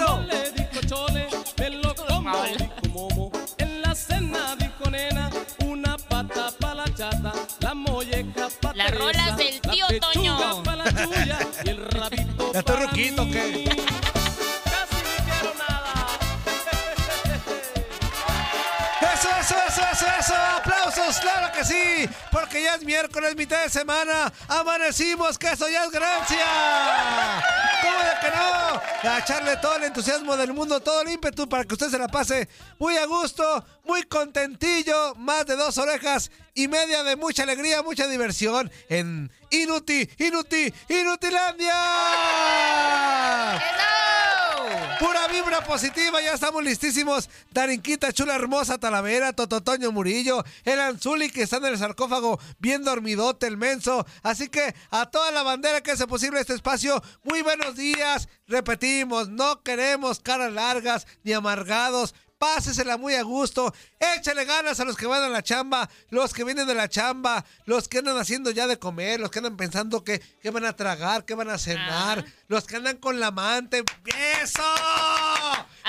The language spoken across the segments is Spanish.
Eso. Le dijo Chole, me lo como, dijo Momo. En la cena dijo Nena, una pata pa' la chata, la molleja pa' Las Teresa, rolas del tío Toño. pa' la tuya y el rabito ¿Ya para ruquito qué? Casi ni quiero nada. Eso, eso, eso, eso, eso. Aplausos, claro que sí. Porque ya es miércoles, mitad de semana. Amanecimos, que eso ya es ganancia. ¿Cómo de que? A echarle todo el entusiasmo del mundo, todo el ímpetu para que usted se la pase muy a gusto, muy contentillo. Más de dos orejas y media de mucha alegría, mucha diversión en Inuti, Inuti, Inutilandia. ¡Eso! Pura vibra positiva, ya estamos listísimos. Darinquita, chula, hermosa, Talavera, Tototoño Murillo, el Anzuli que está en el sarcófago, bien dormidote, el menso. Así que a toda la bandera que hace posible este espacio, muy buenos días. Repetimos, no queremos caras largas ni amargados. Pásesela muy a gusto. Échale ganas a los que van a la chamba, los que vienen de la chamba, los que andan haciendo ya de comer, los que andan pensando que, que van a tragar, que van a cenar, Ah. los que andan con la amante. ¡Eso!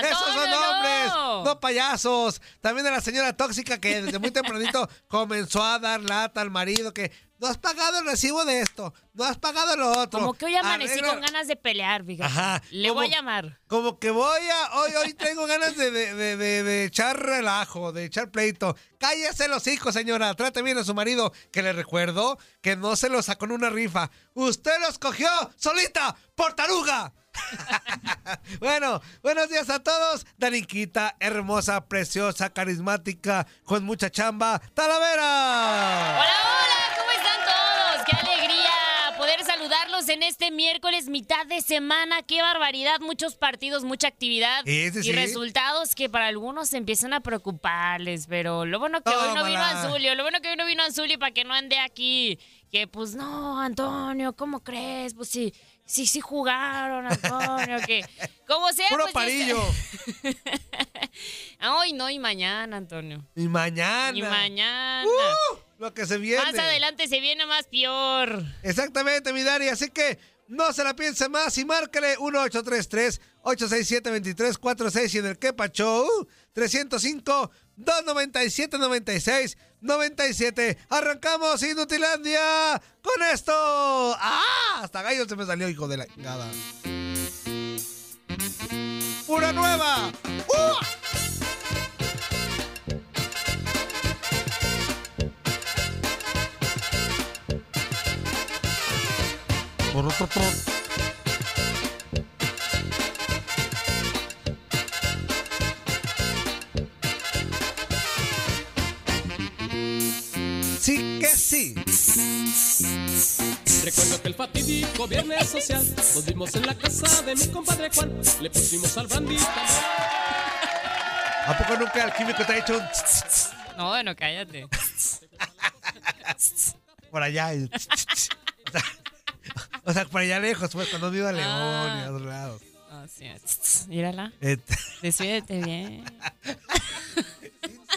¡Esos son hombres! no. No payasos. También a la señora tóxica que desde muy tempranito comenzó a dar lata al marido que no has pagado el recibo de esto, no has pagado lo otro. Como que hoy amanecí Arregla- con ganas de pelear, fíjate. Ajá. Le voy a llamar. Como que voy a. Hoy, hoy tengo ganas de, de, de, de- de echar relajo, de echar pleito. Cállese los hijos, señora. Trate bien a su marido, que le recuerdo que no se lo sacó en una rifa. Usted los cogió solita por taruga. bueno, buenos días a todos. Darinquita, hermosa, preciosa, carismática, con mucha chamba. ¡Talavera! Hola, hola, ¿cómo están todos? ¡Qué alegría poder saludarlos en este miércoles, mitad de semana! ¡Qué barbaridad! Muchos partidos, mucha actividad y sí. resultados que para algunos empiezan a preocuparles, pero lo bueno que hoy no vino. Anzulio, lo bueno que hoy no vino Anzulio para que no ande aquí. Que pues no, Antonio, ¿cómo crees? Pues sí, sí, sí jugaron, Antonio, que como sea. Puro pues, parillo. Hoy no, y mañana, Antonio. Y mañana. Y mañana. ¡Uh! lo que se viene. Más adelante se viene más peor. Exactamente, mi Dari. Así que no se la piense más y márquele 1833-867-2346 y en el Kepa Show 305-297-96-97. Arrancamos Inutilandia con esto. ¡Ah! Hasta gallo se me salió, hijo de la chingada. ¡Pura nueva! ¡Uh! Sí Recuerdo que el fatídico viernes social nos vimos en la casa de mi compadre Juan. Le pusimos al brandy. ¿A poco nunca el químico te ha hecho un tss, tss, tss No, bueno, cállate. por allá? tss, tss? O sea, o sea, por allá lejos, pues, cuando vivo a León y a otros lados. Ah, sí, Mírala. Despídete bien.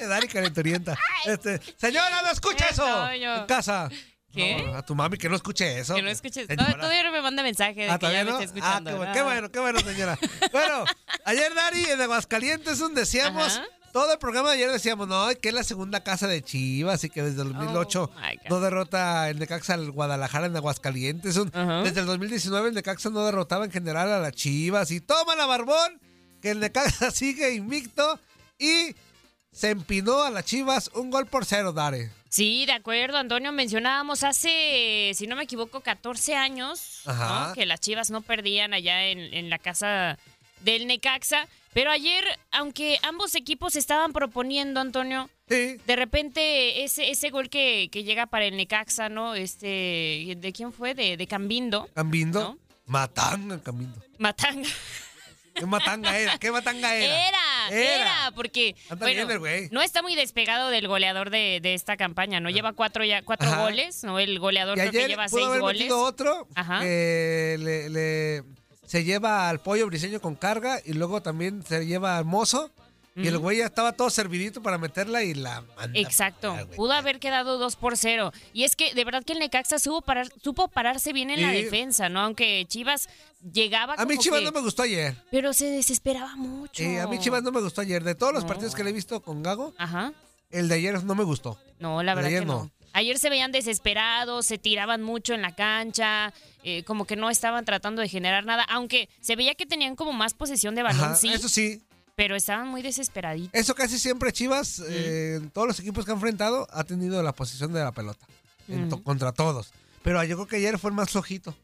Dari calenturienta. Este, señora, no escuche Eh, eso. En casa. ¿Qué? No, a tu mami que no escuche eso. Que no escuches. No, Señora. todavía no me manda mensaje de Ah, que ya ¿todavía me no? está Ah, escuchando. qué bueno, No. qué bueno, qué bueno, señora. Bueno, ayer, Dari, en Aguascalientes, un decíamos, Ajá. todo el programa de ayer decíamos, no, que es la segunda casa de Chivas y que desde el 2008 Oh, my God. no derrota el Necaxa al Guadalajara en Aguascalientes. Un-. Desde el 2019 el Necaxa no derrotaba en general a las Chivas. Y toma la barbón, que el Necaxa sigue invicto y se empinó a las Chivas un gol por cero, Dare. Sí, de acuerdo, Antonio. Mencionábamos hace, si no me equivoco, 14 años que las Chivas no perdían allá en, en la casa del Necaxa. Pero ayer, aunque ambos equipos estaban proponiendo, Antonio, Sí. de repente ese, ese gol que, que llega para el Necaxa, ¿no? Este, ¿De quién fue? De, de Cambindo. Cambindo. ¿No? Matanga, Cambindo. Matanga. ¿Qué matanga era? ¿Qué matanga era? Era, era, porque bueno, no está muy despegado del goleador de, de esta campaña, ¿no? Lleva cuatro ya cuatro Ajá. goles, ¿no? El goleador Y creo que lleva pudo seis haber goles. otro Ajá. le, le- se lleva al pollo briseño con carga y luego también se lleva al mozo. Y el güey ya estaba todo servidito para meterla y la manda. Exacto, para pudo haber quedado 2 por 0. Y es que de verdad que el Necaxa supo, parar, supo pararse bien en la defensa, ¿no? Aunque Chivas llegaba A mí Chivas que- no me gustó ayer. Pero se desesperaba mucho. Sí, a mí Chivas no me gustó ayer. De todos los No. partidos que le he visto con Gago, Ajá. el de ayer no me gustó. No, la verdad Ayer que no. no. Ayer se veían desesperados, se tiraban mucho en la cancha, eh, como que no estaban tratando de generar nada, aunque se veía que tenían como más posesión de balón, Ajá, sí, Eso sí, pero estaban muy desesperaditos. eso casi siempre Chivas, eh, en todos los equipos que ha enfrentado, ha tenido la posición de la pelota. en to- contra todos. Pero yo creo que ayer fue el más flojito.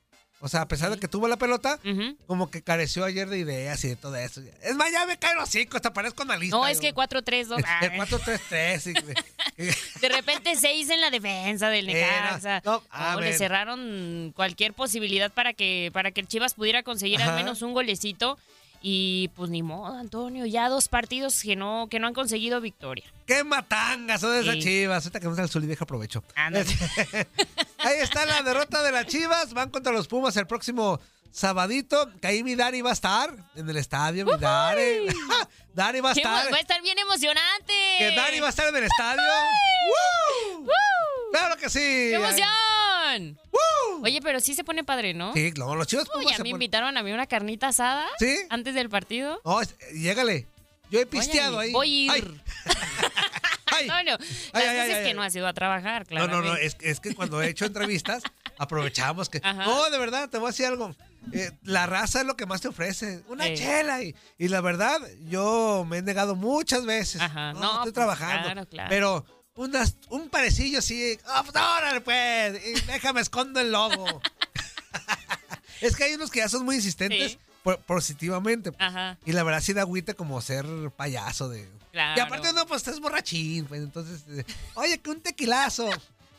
O sea, a pesar de que tuvo la pelota, como que careció ayer de ideas y de todo eso. Es más, ya me caen los cinco, hasta parezco analista. No, es que 4-3-2. ah, El 4-3-3. sí, que- De repente 6 en la defensa del Eh, Necaxa. no, No, a le cerraron cualquier posibilidad para que, para que el Chivas pudiera conseguir Ajá. al menos un golecito. Y pues ni modo, Antonio. Ya dos partidos que no, que no han conseguido victoria. ¡Qué matangas son esas Sí. chivas! Ahorita que está el Zuli, deja aprovecho. Ahí está la derrota de las chivas. Van contra los Pumas el próximo sabadito. Que ahí mi Dari va a estar en el estadio. Mi Dari. Dari va a estar. va a estar bien emocionante. Que Dari va a estar en el estadio. ¡Woo! ¡Woo! ¡Claro que sí! ¡Qué emoción! ¡Woo! Oye, pero sí se pone padre, ¿no? Sí, no, los chivas Uy, ya me ponen- invitaron a mí una carnita asada ¿Sí? antes del partido. No, llégale. Yo he pisteado ahí. Voy a ir. Ay. Ay. No, no. Las Ay, veces ay, que no has ido a trabajar, claro. No, no, no, es, es que cuando he hecho entrevistas, aprovechamos que. Ajá. No, de verdad, te voy a decir algo. Eh, la raza es lo que más te ofrece. Una Sí. chela. Y, y la verdad, yo me he negado muchas veces. Ajá, No, no, estoy pues, trabajando. claro, claro. Pero unas, un parecillo así. ¡Ah, pues, órale, pues! Y déjame escondo el logo. es que hay unos que ya son muy insistentes Sí. positivamente. Ajá. Y la verdad sí da agüite como ser payaso de... Claro. Y aparte no, pues estás borrachín, pues entonces, eh, oye, que un tequilazo.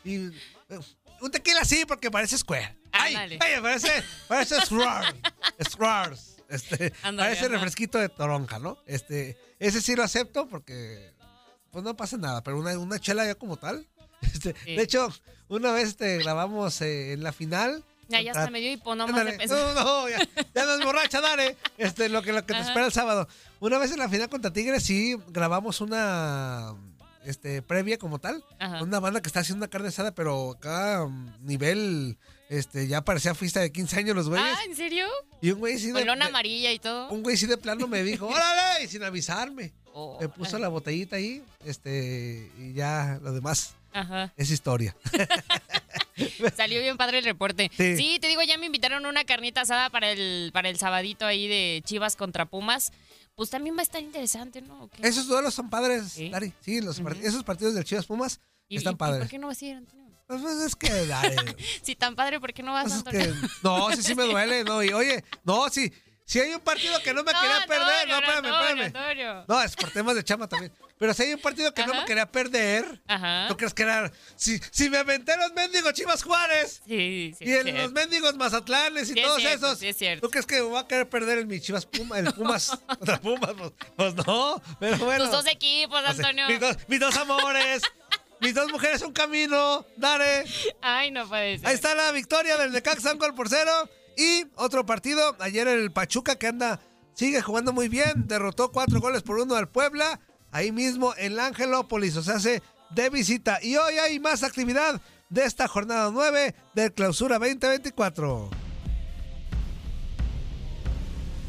Y eh, un tequila sí, porque parece square. Ay, Ándale. ay, parece, parece. Swars. Este, parece ajá. refresquito de toronja, ¿no? Este, ese sí lo acepto porque pues no pasa nada, pero una, una chela ya como tal. Este, Sí. De hecho, una vez este, grabamos eh, en la final. Ya, ya contra- hasta me dio hipo nomás Ándale. de. No, no, ya, ya no es borracha, dale. Este, lo que, lo que te Ajá. espera el sábado. Una vez en la final contra Tigres, sí, grabamos una este, previa como tal. Ajá. Una banda que está haciendo una carne asada, pero acá, mm, nivel, este, ya parecía fiesta de 15 años los güeyes. Ah, ¿en serio? y un güey sí de, Con lona amarilla y todo. un güey sí de plano me dijo, órale, y sin avisarme. Oh, Me puso la botellita ahí, este, y ya lo demás Ajá. es historia. Salió bien padre el reporte. Sí. Sí. te digo, ya me invitaron una carnita asada para el, para el sabadito ahí de Chivas contra Pumas. Pues también va a estar interesante, ¿no? Esos duelos son padres, Sí. Dari. Sí, los part- esos partidos del Chivas Pumas ¿Y- están y- y padres. ¿Por qué no vas a ir, Antonio? Pues, pues, es que, Dari, Si tan padre, ¿por qué no vas, Pues es Antonio? que- no, sí, sí me duele, no. Y oye, no, sí, Si hay un partido que no me quería perder, no, espérame, espérame. Antonio. No, es por temas de chama también. Pero si hay un partido que no me quería perder, Ajá. ¿tú crees que era? Si, si me aventé los mendigos Chivas Juárez Sí, sí. y el- los mendigos Mazatlanes y Sí es todos cierto, esos, sí es cierto. ¿tú crees que me voy a querer perder el mi Chivas Puma, el Pumas contra Pumas? Pues, pues no, pero bueno. Tus dos equipos, Antonio. mis, dos, mis dos amores, mis dos mujeres un camino, Dare. Ay, no puede ser. Ahí está la victoria del Necaxa, un gol por cero. Y otro partido, ayer el Pachuca que anda, sigue jugando muy bien, derrotó cuatro goles por uno al Puebla, ahí mismo en Angelópolis, o sea, hace de visita. Y hoy hay más actividad de esta jornada 9 del Clausura 2024.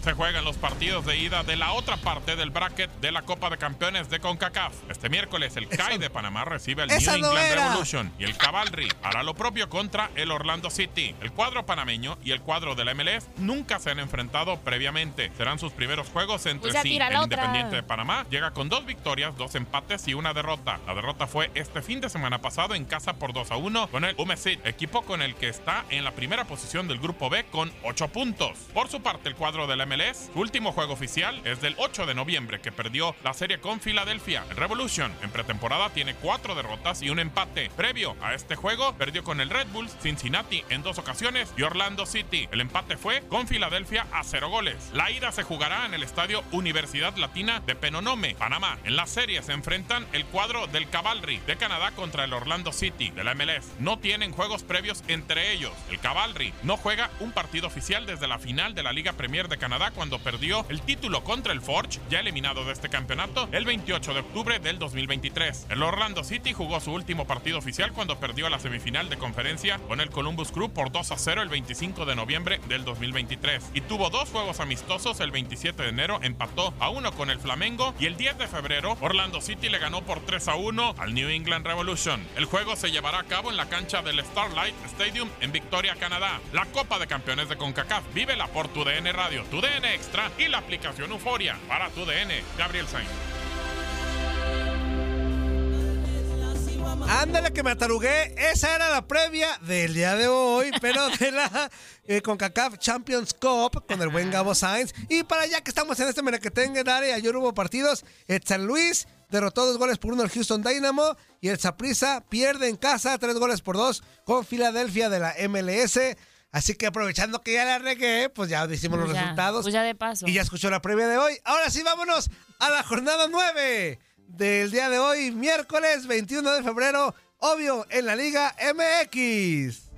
Se juegan los partidos de ida de la otra parte del bracket de la Copa de Campeones de CONCACAF. Este miércoles el CAI de Panamá recibe al New no England. Revolution y el Cavalry hará lo propio contra el Orlando City. El cuadro panameño y el cuadro de la MLS nunca se han enfrentado previamente. Serán sus primeros juegos entre Pues sí. El otra. Independiente de Panamá llega con dos victorias, dos empates y una derrota. La derrota fue este fin de semana pasado en casa por 2 a 1 con el Umesit, equipo con el que está en la primera posición del grupo B con 8 puntos. Por su parte, el cuadro de la MLS, su último juego oficial es del 8 de noviembre que perdió la serie con Filadelfia. El Revolution en pretemporada tiene 4 derrotas y un empate. Previo a este juego, perdió con el Red Bulls, Cincinnati en dos ocasiones y Orlando City. El empate fue con Filadelfia a 0 goles. La ida se jugará en el estadio Universidad Latina de Penonome, Panamá. En la serie se enfrentan el cuadro del Cavalry de Canadá contra el Orlando City de la MLS. No tienen juegos previos entre ellos. El Cavalry no juega un partido oficial desde la final de la Liga Premier de Canadá cuando perdió el título contra el Forge, ya eliminado de este campeonato, el 28 de octubre del 2023. El Orlando City jugó su último partido oficial cuando perdió la semifinal de conferencia con el Columbus Crew por 2 a 0 el 25 de noviembre del 2023 y tuvo dos juegos amistosos el 27 de enero empató a uno con el Flamengo y el 10 de febrero Orlando City le ganó por 3 a 1 al New England Revolution. El juego se llevará a cabo en la cancha del Starlight Stadium en Victoria, Canadá. La Copa de Campeones de CONCACAF vívela por tu DN Radio, Extra y la aplicación Euforia para tu DN. Gabriel Sainz. Ándale que me atarugué. Esa era la previa del día de hoy, pero de la eh, CONCACAF Champions Cup con el buen Gabo Sainz. Y para allá que estamos en este merequetengue, Dare, ayer hubo partidos. El San Luis derrotó dos goles por uno al Houston Dynamo y el Saprissa pierde en casa tres goles por dos con Filadelfia de la MLS. Así que aprovechando que ya la regué, pues ya decimos los Pues ya, resultados. Pues ya de paso. Y ya escuchó la previa de hoy. Ahora sí, vámonos a la jornada 9 del día de hoy, miércoles 21 de febrero, obvio, en la Liga MX.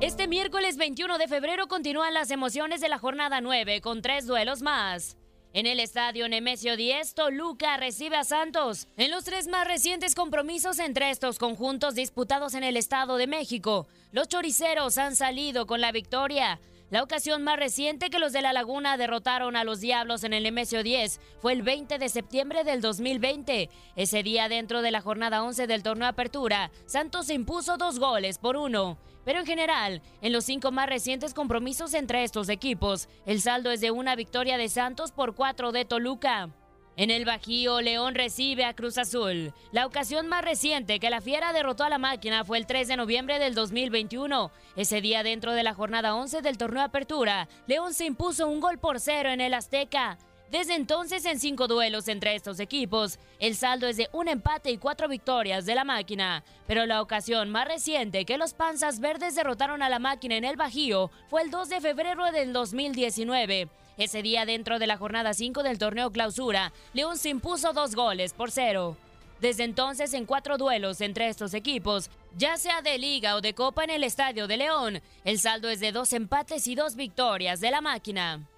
Este miércoles 21 de febrero continúan las emociones de la jornada 9 con tres duelos más. En el estadio Nemesio 10, Toluca recibe a Santos. En los tres más recientes compromisos entre estos conjuntos disputados en el Estado de México, los choriceros han salido con la victoria. La ocasión más reciente que los de la Laguna derrotaron a los Diablos en el Nemesio 10 fue el 20 de septiembre del 2020. Ese día, dentro de la jornada 11 del torneo Apertura, Santos impuso dos goles por uno. Pero en general, en los cinco más recientes compromisos entre estos equipos, el saldo es de una victoria de Santos por cuatro de Toluca. En el Bajío, León recibe a Cruz Azul. La ocasión más reciente que la Fiera derrotó a la máquina fue el 3 de noviembre del 2021. Ese día, dentro de la jornada 11 del torneo Apertura, León se impuso un gol por cero en el Azteca. Desde entonces, en cinco duelos entre estos equipos, el saldo es de un empate y cuatro victorias de la máquina. Pero la ocasión más reciente que los Panzas Verdes derrotaron a la máquina en el Bajío fue el 2 de febrero del 2019. Ese día, dentro de la jornada 5 del torneo clausura, León se impuso dos goles por cero. Desde entonces, en cuatro duelos entre estos equipos, ya sea de liga o de copa en el Estadio de León, el saldo es de dos empates y dos victorias de la máquina.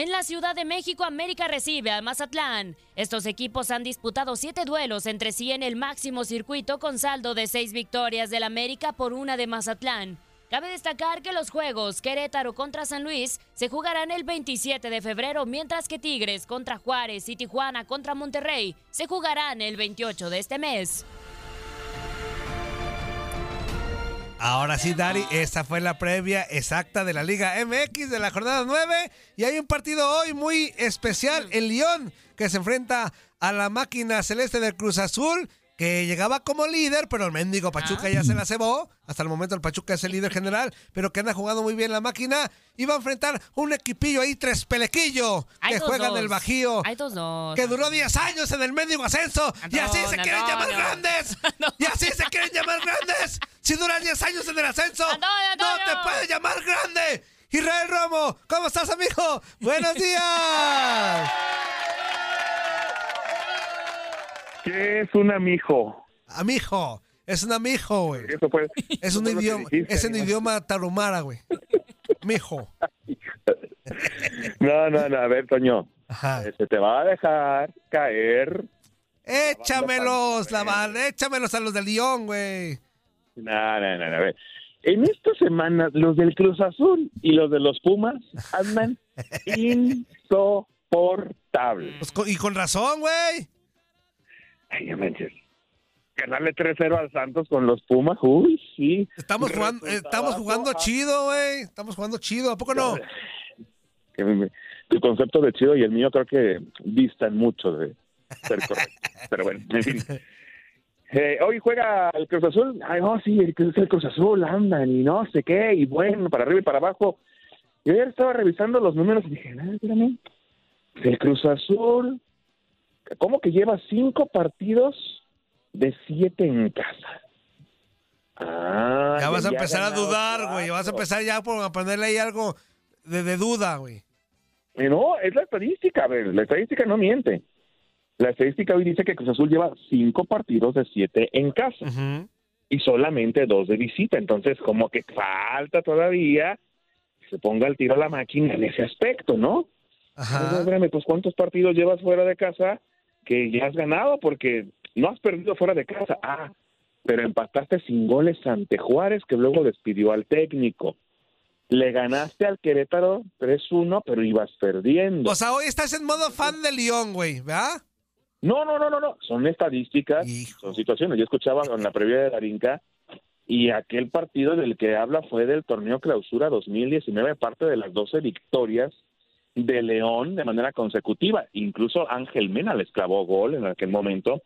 En la Ciudad de México, América recibe a Mazatlán. Estos equipos han disputado siete duelos entre sí en el máximo circuito con saldo de seis victorias del América por una de Mazatlán. Cabe destacar que los juegos Querétaro contra San Luis se jugarán el 27 de febrero, mientras que Tigres contra Juárez y Tijuana contra Monterrey se jugarán el 28 de este mes. Ahora sí, Dari, esta fue la previa exacta de la Liga MX de la jornada 9. Y hay un partido hoy muy especial, el León, que se enfrenta a la máquina celeste del Cruz Azul. Que llegaba como líder, pero el mendigo Pachuca ya se la cebó. Hasta el momento el Pachuca es el líder general, pero que anda jugando muy bien la máquina. Y va a enfrentar un equipillo ahí, tres pelequillo, Hay que dos, juega en el Bajío. Hay dos, dos. Que duró 10 años en el mendigo ascenso. y así se Antonio, quieren llamar Antonio. grandes. Y así se quieren llamar grandes. Si duran 10 años en el ascenso, Antonio, no Antonio. te puedes llamar grande. Israel Romo, ¿cómo estás, amigo? Buenos días. ¿Qué es un amijo? Amigo, es un amigo, güey. Eso fue. Es un idioma, dijiste, es en ¿no? idioma tarumara, güey. Mijo. No, no, no, a ver, Toño. Ajá. Se te va a dejar caer. Échamelos, la banda, échamelos a los de León, güey. No, no, no, no, a ver. En esta semana, los del Cruz Azul y los de los Pumas andan insoportables. Pues con- y con razón, güey. Ay, no manches. Ganarle 3-0 al Santos con los Pumas, uy, sí. Estamos jugando, eh, estamos jugando chido, güey. Estamos jugando chido, ¿a poco no? Tu concepto de chido y el mío creo que distan mucho de ser correcto. Pero bueno, en fin. Eh, hoy juega el Cruz Azul. Ay, no, sí, el, el Cruz Azul andan y no sé qué, y bueno, para arriba y para abajo. Y ayer estaba revisando los números y dije, "Ah, espérame, el Cruz Azul, ¿cómo que lleva cinco partidos de siete en casa? Ah, Ya vas a empezar a dudar, güey. Vas a empezar ya por a ponerle ahí algo de, de duda, güey. Eh, No, es la estadística, a ver, la estadística no miente. La estadística hoy dice que Cruz Azul lleva cinco partidos de siete en casa y solamente dos de visita. Entonces, como que falta todavía que se ponga el tiro a la máquina en ese aspecto, ¿no? Entonces, espérame, pues ¿cuántos partidos llevas fuera de casa que ya has ganado? Porque no has perdido fuera de casa. Ah, pero empataste sin goles ante Juárez, que luego despidió al técnico. Le ganaste al Querétaro 3-1, pero ibas perdiendo. O sea, hoy estás en modo fan de León, güey, ¿verdad? No, no, no, no, no. Son estadísticas, son situaciones. Yo escuchaba en la previa de Darinka y aquel partido del que habla fue del torneo Clausura 2019, parte de las 12 victorias de León de manera consecutiva. Incluso Ángel Mena les clavó gol en aquel momento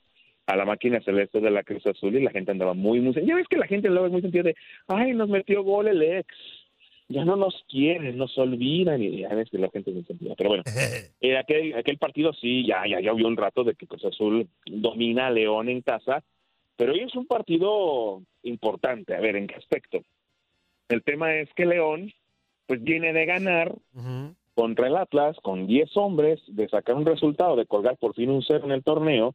a la máquina celeste de la Cruz Azul y la gente andaba muy, muy... Ya ves que la gente luego es muy sentida de, ay, nos metió gol el ex. Ya no nos quieren, nos olvidan y ya ves que la gente es muy sentida. Pero bueno, eh, aquel, aquel partido sí, ya, ya, ya vio un rato de que Cruz Azul domina a León en casa, pero hoy es un partido importante. A ver, ¿en qué aspecto? El tema es que León, pues viene de ganar contra el Atlas con 10 hombres, de sacar un resultado, de colgar por fin un cero en el torneo,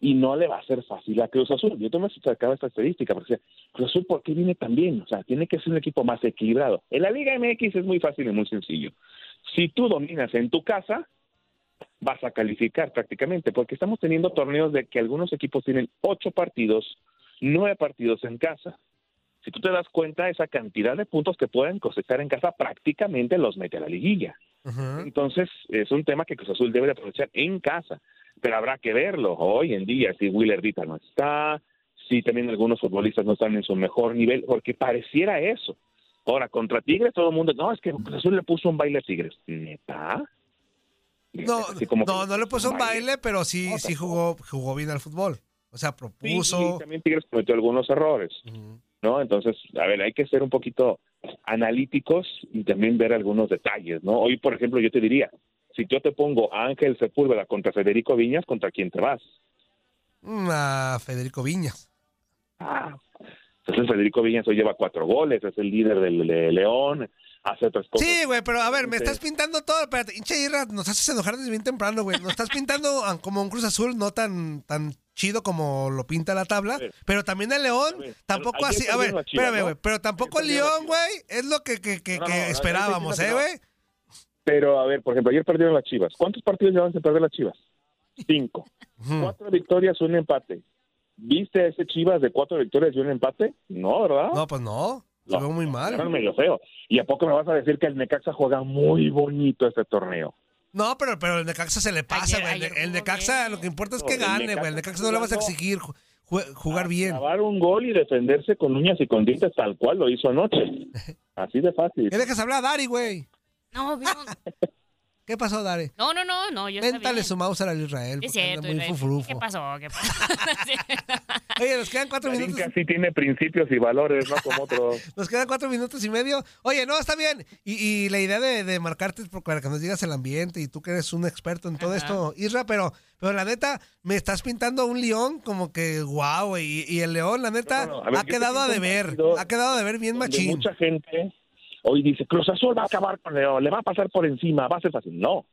y no le va a ser fácil a Cruz Azul. Yo también sacaba esta estadística, porque Cruz Azul, ¿por qué viene tan bien? O sea, tiene que ser un equipo más equilibrado. En la Liga MX es muy fácil y muy sencillo. Si tú dominas en tu casa, vas a calificar prácticamente, porque estamos teniendo torneos de que algunos equipos tienen ocho partidos, nueve partidos en casa. Si tú te das cuenta, esa cantidad de puntos que pueden cosechar en casa prácticamente los mete a la liguilla. Entonces, es un tema que Cruz Azul debe de aprovechar en casa, pero habrá que verlo hoy en día, si Willer Dita no está, si también algunos futbolistas no están en su mejor nivel, porque pareciera eso. Ahora, contra Tigres, todo el mundo, no, es que Cruz Azul le puso un baile a Tigres. ¿Neta? No, Así como que- no, no le puso un baile, pero sí, sí jugó, jugó bien al fútbol. O sea, Sí, propuso. y también Tigres cometió algunos errores, ¿no? Entonces, a ver, hay que ser un poquito analíticos y también ver algunos detalles, ¿no? Hoy, por ejemplo, yo te diría, si yo te pongo a Ángel Sepúlveda contra Federico Viñas, ¿contra quién te vas? Mm, a Federico Viñas. Ah, entonces Federico Viñas hoy lleva cuatro goles, es el líder del de León, hace otras cosas. Sí, güey, pero a ver, me Sí. estás pintando todo. Espérate, hinche Irra, nos haces enojar desde bien temprano, güey. Nos estás pintando como un Cruz Azul no tan, tan chido como lo pinta la tabla. Pero también el León, tampoco así. A ver, espérame, ¿no? güey. Pero tampoco el León, güey, es lo que, que, que, No, no, que no, no, esperábamos, ¿eh, güey? Pero, a ver, por ejemplo, ayer perdieron las Chivas. ¿Cuántos partidos llevan sin perder las Chivas? Cinco. Cuatro victorias, un empate. ¿Viste ese Chivas de cuatro victorias y un empate? No, ¿verdad? No, pues no. Se ve muy mal. Era medio feo. ¿Y a poco me vas a decir que el Necaxa juega muy bonito este torneo? No, pero, pero el Necaxa se le pasa, güey. El- el Necaxa, lo que importa es No, que el gane, güey. El Necaxa no le vas a exigir ju- ju- jugar bien. Grabar un gol y defenderse con uñas y con dientes tal cual lo hizo anoche. Así de fácil. ¿Qué dejas hablar a Dari, güey? No, vieron. ¿Qué pasó, Dare? No, no, no, no, yo Véntale su mouse al Israel. Es cierto, muy Israel. fufurufo. ¿Qué pasó? ¿Qué pasó? Oye, nos quedan cuatro minutos. Darinka sí tiene principios y valores, no como otros. Nos quedan cuatro minutos y medio. Oye, no, está bien. Y, y la idea de, de marcarte es para que nos digas el ambiente y tú que eres un experto en todo Ajá. esto, Isra, pero, pero la neta, me estás pintando un león como que guau, y, y el león, la neta, No, no, a ver, ha quedado a deber. Ha quedado a deber bien machín. Mucha gente hoy dice, Cruz Azul va a acabar con León, le va a pasar por encima, va a ser fácil. No,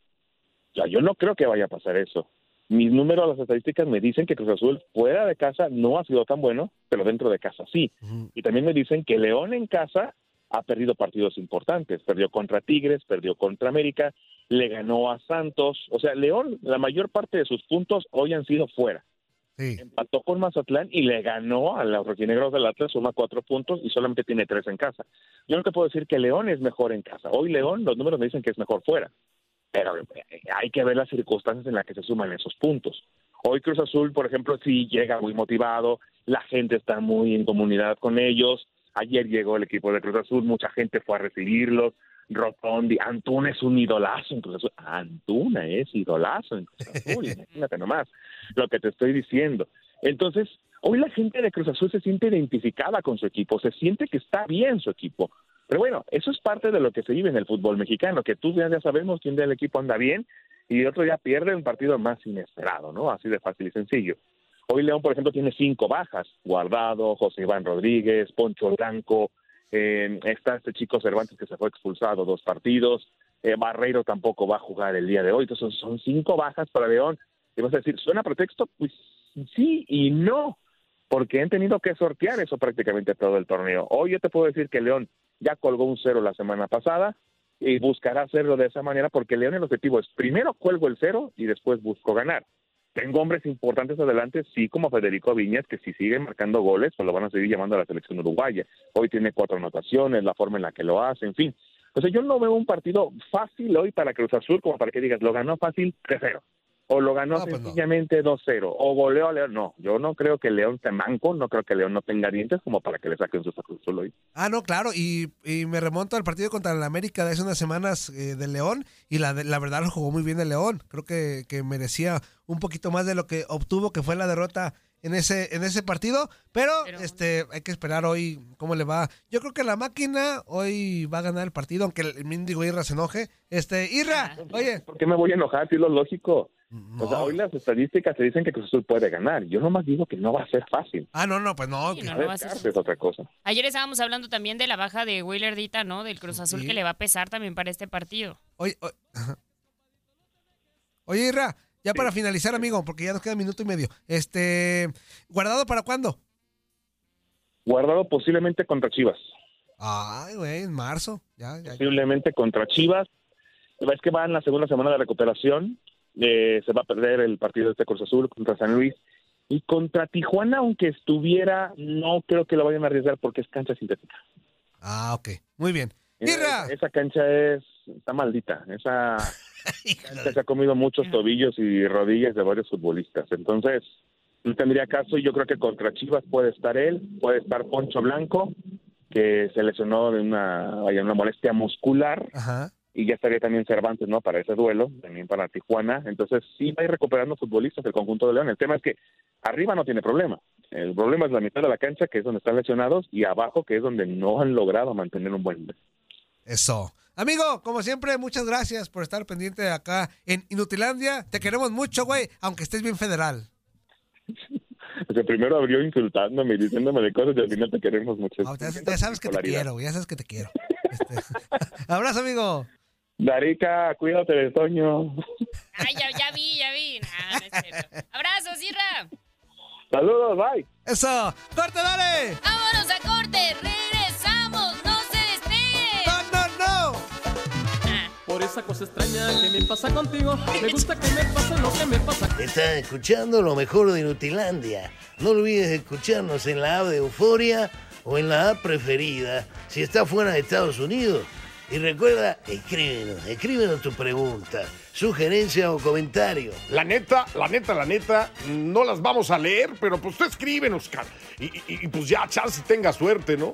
ya yo no creo que vaya a pasar eso. Mis números, las estadísticas me dicen que Cruz Azul fuera de casa no ha sido tan bueno, pero dentro de casa sí. Y también me dicen que León en casa ha perdido partidos importantes. Perdió contra Tigres, perdió contra América, le ganó a Santos. O sea, León, la mayor parte de sus puntos hoy han sido fuera. Empató con Mazatlán y le ganó a los rojinegros del Atlas, suma cuatro puntos y solamente tiene tres en casa. Yo no te puedo decir que León es mejor en casa. Hoy León, los números me dicen que es mejor fuera. Pero eh, hay que ver las circunstancias en las que se suman esos puntos. Hoy Cruz Azul, por ejemplo, sí llega muy motivado, la gente está muy en comunidad con ellos. Ayer llegó el equipo de Cruz Azul, mucha gente fue a recibirlos. Rotondi, Antuna es un idolazo en Cruz Azul. Antuna es idolazo en Cruz Azul, imagínate nomás lo que te estoy diciendo. Entonces, hoy la gente de Cruz Azul se siente identificada con su equipo, se siente que está bien su equipo. Pero bueno, eso es parte de lo que se vive en el fútbol mexicano, que tú ya, ya sabemos quién del equipo anda bien y otro ya pierde un partido más inesperado, ¿no? Así de fácil y sencillo. Hoy León, por ejemplo, tiene cinco bajas. Guardado, José Iván Rodríguez, Poncho Blanco, eh, está este chico Cervantes que se fue expulsado dos partidos, eh, Barreiro tampoco va a jugar el día de hoy, entonces son cinco bajas para León. Y vas a decir, ¿suena pretexto? Pues sí y no, porque han tenido que sortear eso prácticamente todo el torneo. Hoy yo te puedo decir que León ya colgó un cero la semana pasada y buscará hacerlo de esa manera porque León el objetivo es primero cuelgo el cero y después busco ganar. Tengo hombres importantes adelante, sí, como Federico Viñas, que si sigue marcando goles, pues lo van a seguir llamando a la selección uruguaya. Hoy tiene cuatro anotaciones, la forma en la que lo hace, en fin. O sea, yo no veo un partido fácil hoy para Cruz Azul como para que digas, lo ganó fácil 3-0. O lo ganó No, pues no. sencillamente 2-0. O goleó a León. No, yo no creo que León te manco, no creo que León no tenga dientes como para que le saquen Cruz Azul hoy. Ah, no, claro, y, y me remonto al partido contra el América de hace unas semanas eh, del León, y la, la verdad lo jugó muy bien el León. Creo que, que merecía un poquito más de lo que obtuvo, que fue la derrota en ese, en ese partido, pero, Pero- este hay que esperar hoy cómo le va. Yo creo que la máquina hoy va a ganar el partido, aunque el Mindigo Irra se enoje. Este, Irra, Ah. oye, ¿Por qué me voy a enojar? Si es lo lógico. O sea, hoy las estadísticas te dicen que Cruz Azul puede ganar. Yo nomás digo que no va a ser fácil. Ah, no, no, pues no. Sí, que- no, va a ser es otra cosa. Ayer estábamos hablando también de la baja de Wheeler Dita, ¿no? Del Cruz Azul Sí. que le va a pesar también para este partido. Oye, o- ajá. Oye, Irra, ya para finalizar, amigo, porque ya nos queda minuto y medio. Este, ¿guardado para cuándo? Guardado posiblemente contra Chivas. Ay, güey, en marzo. Ya, ya. Posiblemente contra Chivas. Es que va en la segunda semana de recuperación. Eh, se va a perder el partido de este Cruz Azul contra San Luis. Y contra Tijuana, aunque estuviera, no creo que lo vayan a arriesgar porque es cancha sintética. Ah, ok. Muy bien. Esa, Irra. esa cancha es está maldita. Esa se ha comido muchos tobillos y rodillas de varios futbolistas. Entonces, no tendría caso. y Yo creo que contra Chivas puede estar él, puede estar Poncho Blanco, que se lesionó de una, vaya, una molestia muscular. Ajá. y ya estaría también Cervantes, ¿no? Para ese duelo, también para Tijuana. Entonces, sí va a ir recuperando futbolistas el conjunto de León. El tema es que arriba no tiene problema. El problema es la mitad de la cancha, que es donde están lesionados, y abajo, que es donde no han logrado mantener un buen. Eso. Amigo, como siempre, muchas gracias por estar pendiente acá en Inutilandia. Te queremos mucho, güey, aunque estés bien federal. O sea, primero abrió insultándome y diciéndome de cosas y al final te queremos mucho. Ah, ya, ya sabes que te quiero, güey, ya sabes que te quiero. Este, Abrazo, amigo. Darica, cuídate de Toño. Ay, ya, ya vi, ya vi. No es cierto. Abrazos, Irra. Saludos, bye. Eso. ¡Corte, dale! Vámonos a corte. Por esa cosa extraña que me pasa contigo, me gusta que me pase lo que me pasa. Estás escuchando lo mejor de Inutilandia. No olvides escucharnos en la app de Euforia o en la app preferida si estás fuera de Estados Unidos. Y recuerda, escríbenos, escríbenos tu pregunta, sugerencia o comentario. La neta, la neta, la neta, no las vamos a leer, pero pues tú escríbenos, cara. Y, y- y, pues ya, chance tenga suerte, ¿no?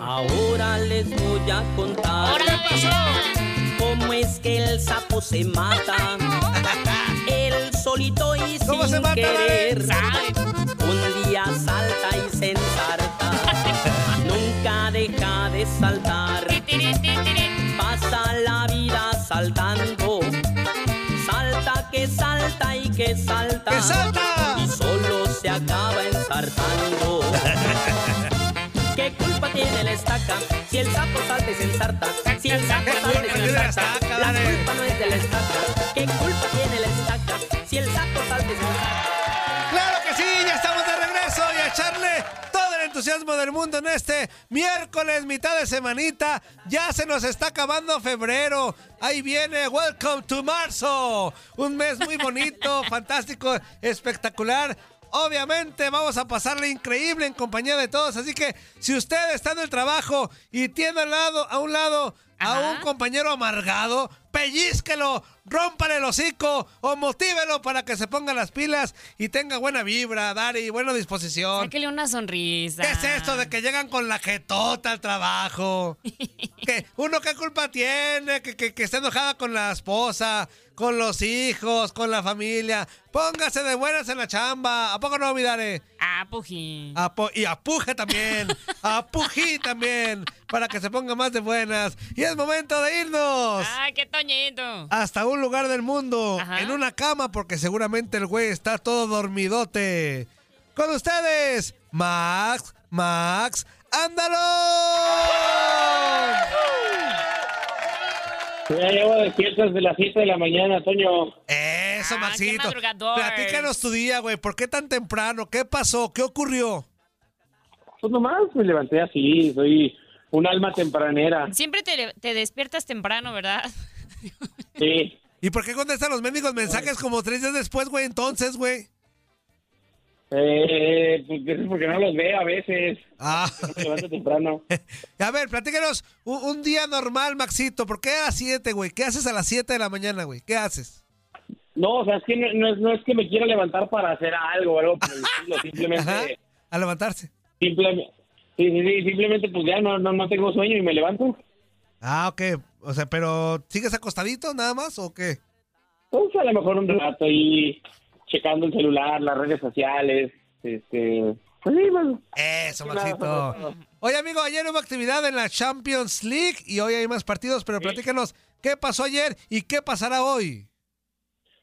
Ahora les voy a contar cómo es que el sapo se mata. El solito y ¿Cómo sin se mata, querer. Un día salta y se ensarta. Nunca deja de saltar. Pasa la vida saltando. Que salta y que salta. ¡Que salta! Y solo se acaba ensartando. ¿Qué culpa tiene la estaca? Si el sapo salta y se ensarta. Si el sapo ¿Qué salta y se ensarta. La culpa no es de la estaca. ¿Qué culpa tiene la estaca? Si el sapo salta y se ensarta. Entusiasmo del mundo en este miércoles, mitad de semanita. Ya se nos está acabando febrero. Ahí viene Welcome to Marzo. Un mes muy bonito, fantástico, espectacular. Obviamente vamos a pasarle increíble en compañía de todos. Así que si usted está en el trabajo y tiene al lado, a un lado a Ajá. un compañero amargado, pellizquelo, rómpale el hocico o motívelo para que se ponga las pilas y tenga buena vibra, Dari, buena disposición. Sáquele una sonrisa. ¿Qué es esto de que llegan con la jetota al trabajo? que uno qué culpa tiene, que, que, que esté enojada con la esposa, con los hijos, con la familia. Póngase de buenas en la chamba. ¿A poco no? Ah, Puji. Apo- y apuje también. Apují también. Para que se ponga más de buenas. Y es momento de irnos. Ay, qué toñito. Hasta un lugar del mundo. Ajá. En una cama. Porque seguramente el güey está todo dormidote. Con ustedes. Max. Max. ¡Ándalo! Ya llevo despierto desde las 7 de la mañana, Toño. Eso, Ah, Maxito. Platícanos tu día, güey. ¿Por qué tan temprano? ¿Qué pasó? ¿Qué ocurrió? Pues nomás me levanté así, soy un alma tempranera. Siempre te, te despiertas temprano, ¿verdad? Sí. ¿Y por qué contestan los mendigos mensajes como tres días después, güey? Entonces, güey. Eh, pues es porque no los veo a veces. Ah. No temprano. A ver, platícanos un, un día normal, Maxito. ¿Por qué a las 7, güey? ¿Qué haces a las 7 de la mañana, güey? ¿Qué haces? No, o sea, es que no, no es, no es que me quiera levantar para hacer algo o algo por el estilo, Ajá. simplemente, A levantarse. simplemente, sí, sí, sí, simplemente pues ya no, no, no tengo sueño y me levanto. Ah, ok. O sea, pero ¿sigues acostadito nada más o qué? Pues a lo mejor un rato ahí checando el celular, las redes sociales, este, pues sí, pues, Eso, Maxito. nada, Oye, amigo, ayer hubo actividad en la Champions League y hoy hay más partidos, pero platícanos qué pasó ayer y qué pasará hoy.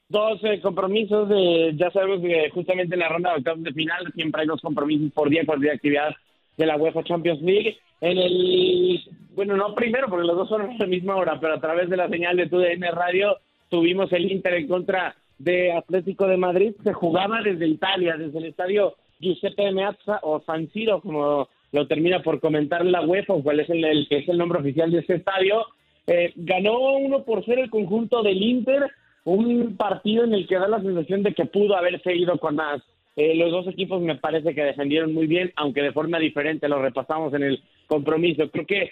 dos eh, compromisos, de, ya sabemos que justamente en la ronda de octavos de final siempre hay dos compromisos por día, por día de actividad de la UEFA Champions League. En el, bueno, no primero, porque los dos son a la misma hora, pero a través de la señal de TUDN Radio tuvimos el Inter en contra de Atlético de Madrid. Se jugaba desde Italia, desde el estadio Giuseppe Meazza o San Siro, como lo termina por comentar la UEFA, o cuál es el, que es el nombre oficial de este estadio. Eh, ganó 1 por 0 el conjunto del Inter, un partido en el que da la sensación de que pudo haberse ido con más. Eh, los dos equipos me parece que defendieron muy bien, aunque de forma diferente lo repasamos en el compromiso. Creo que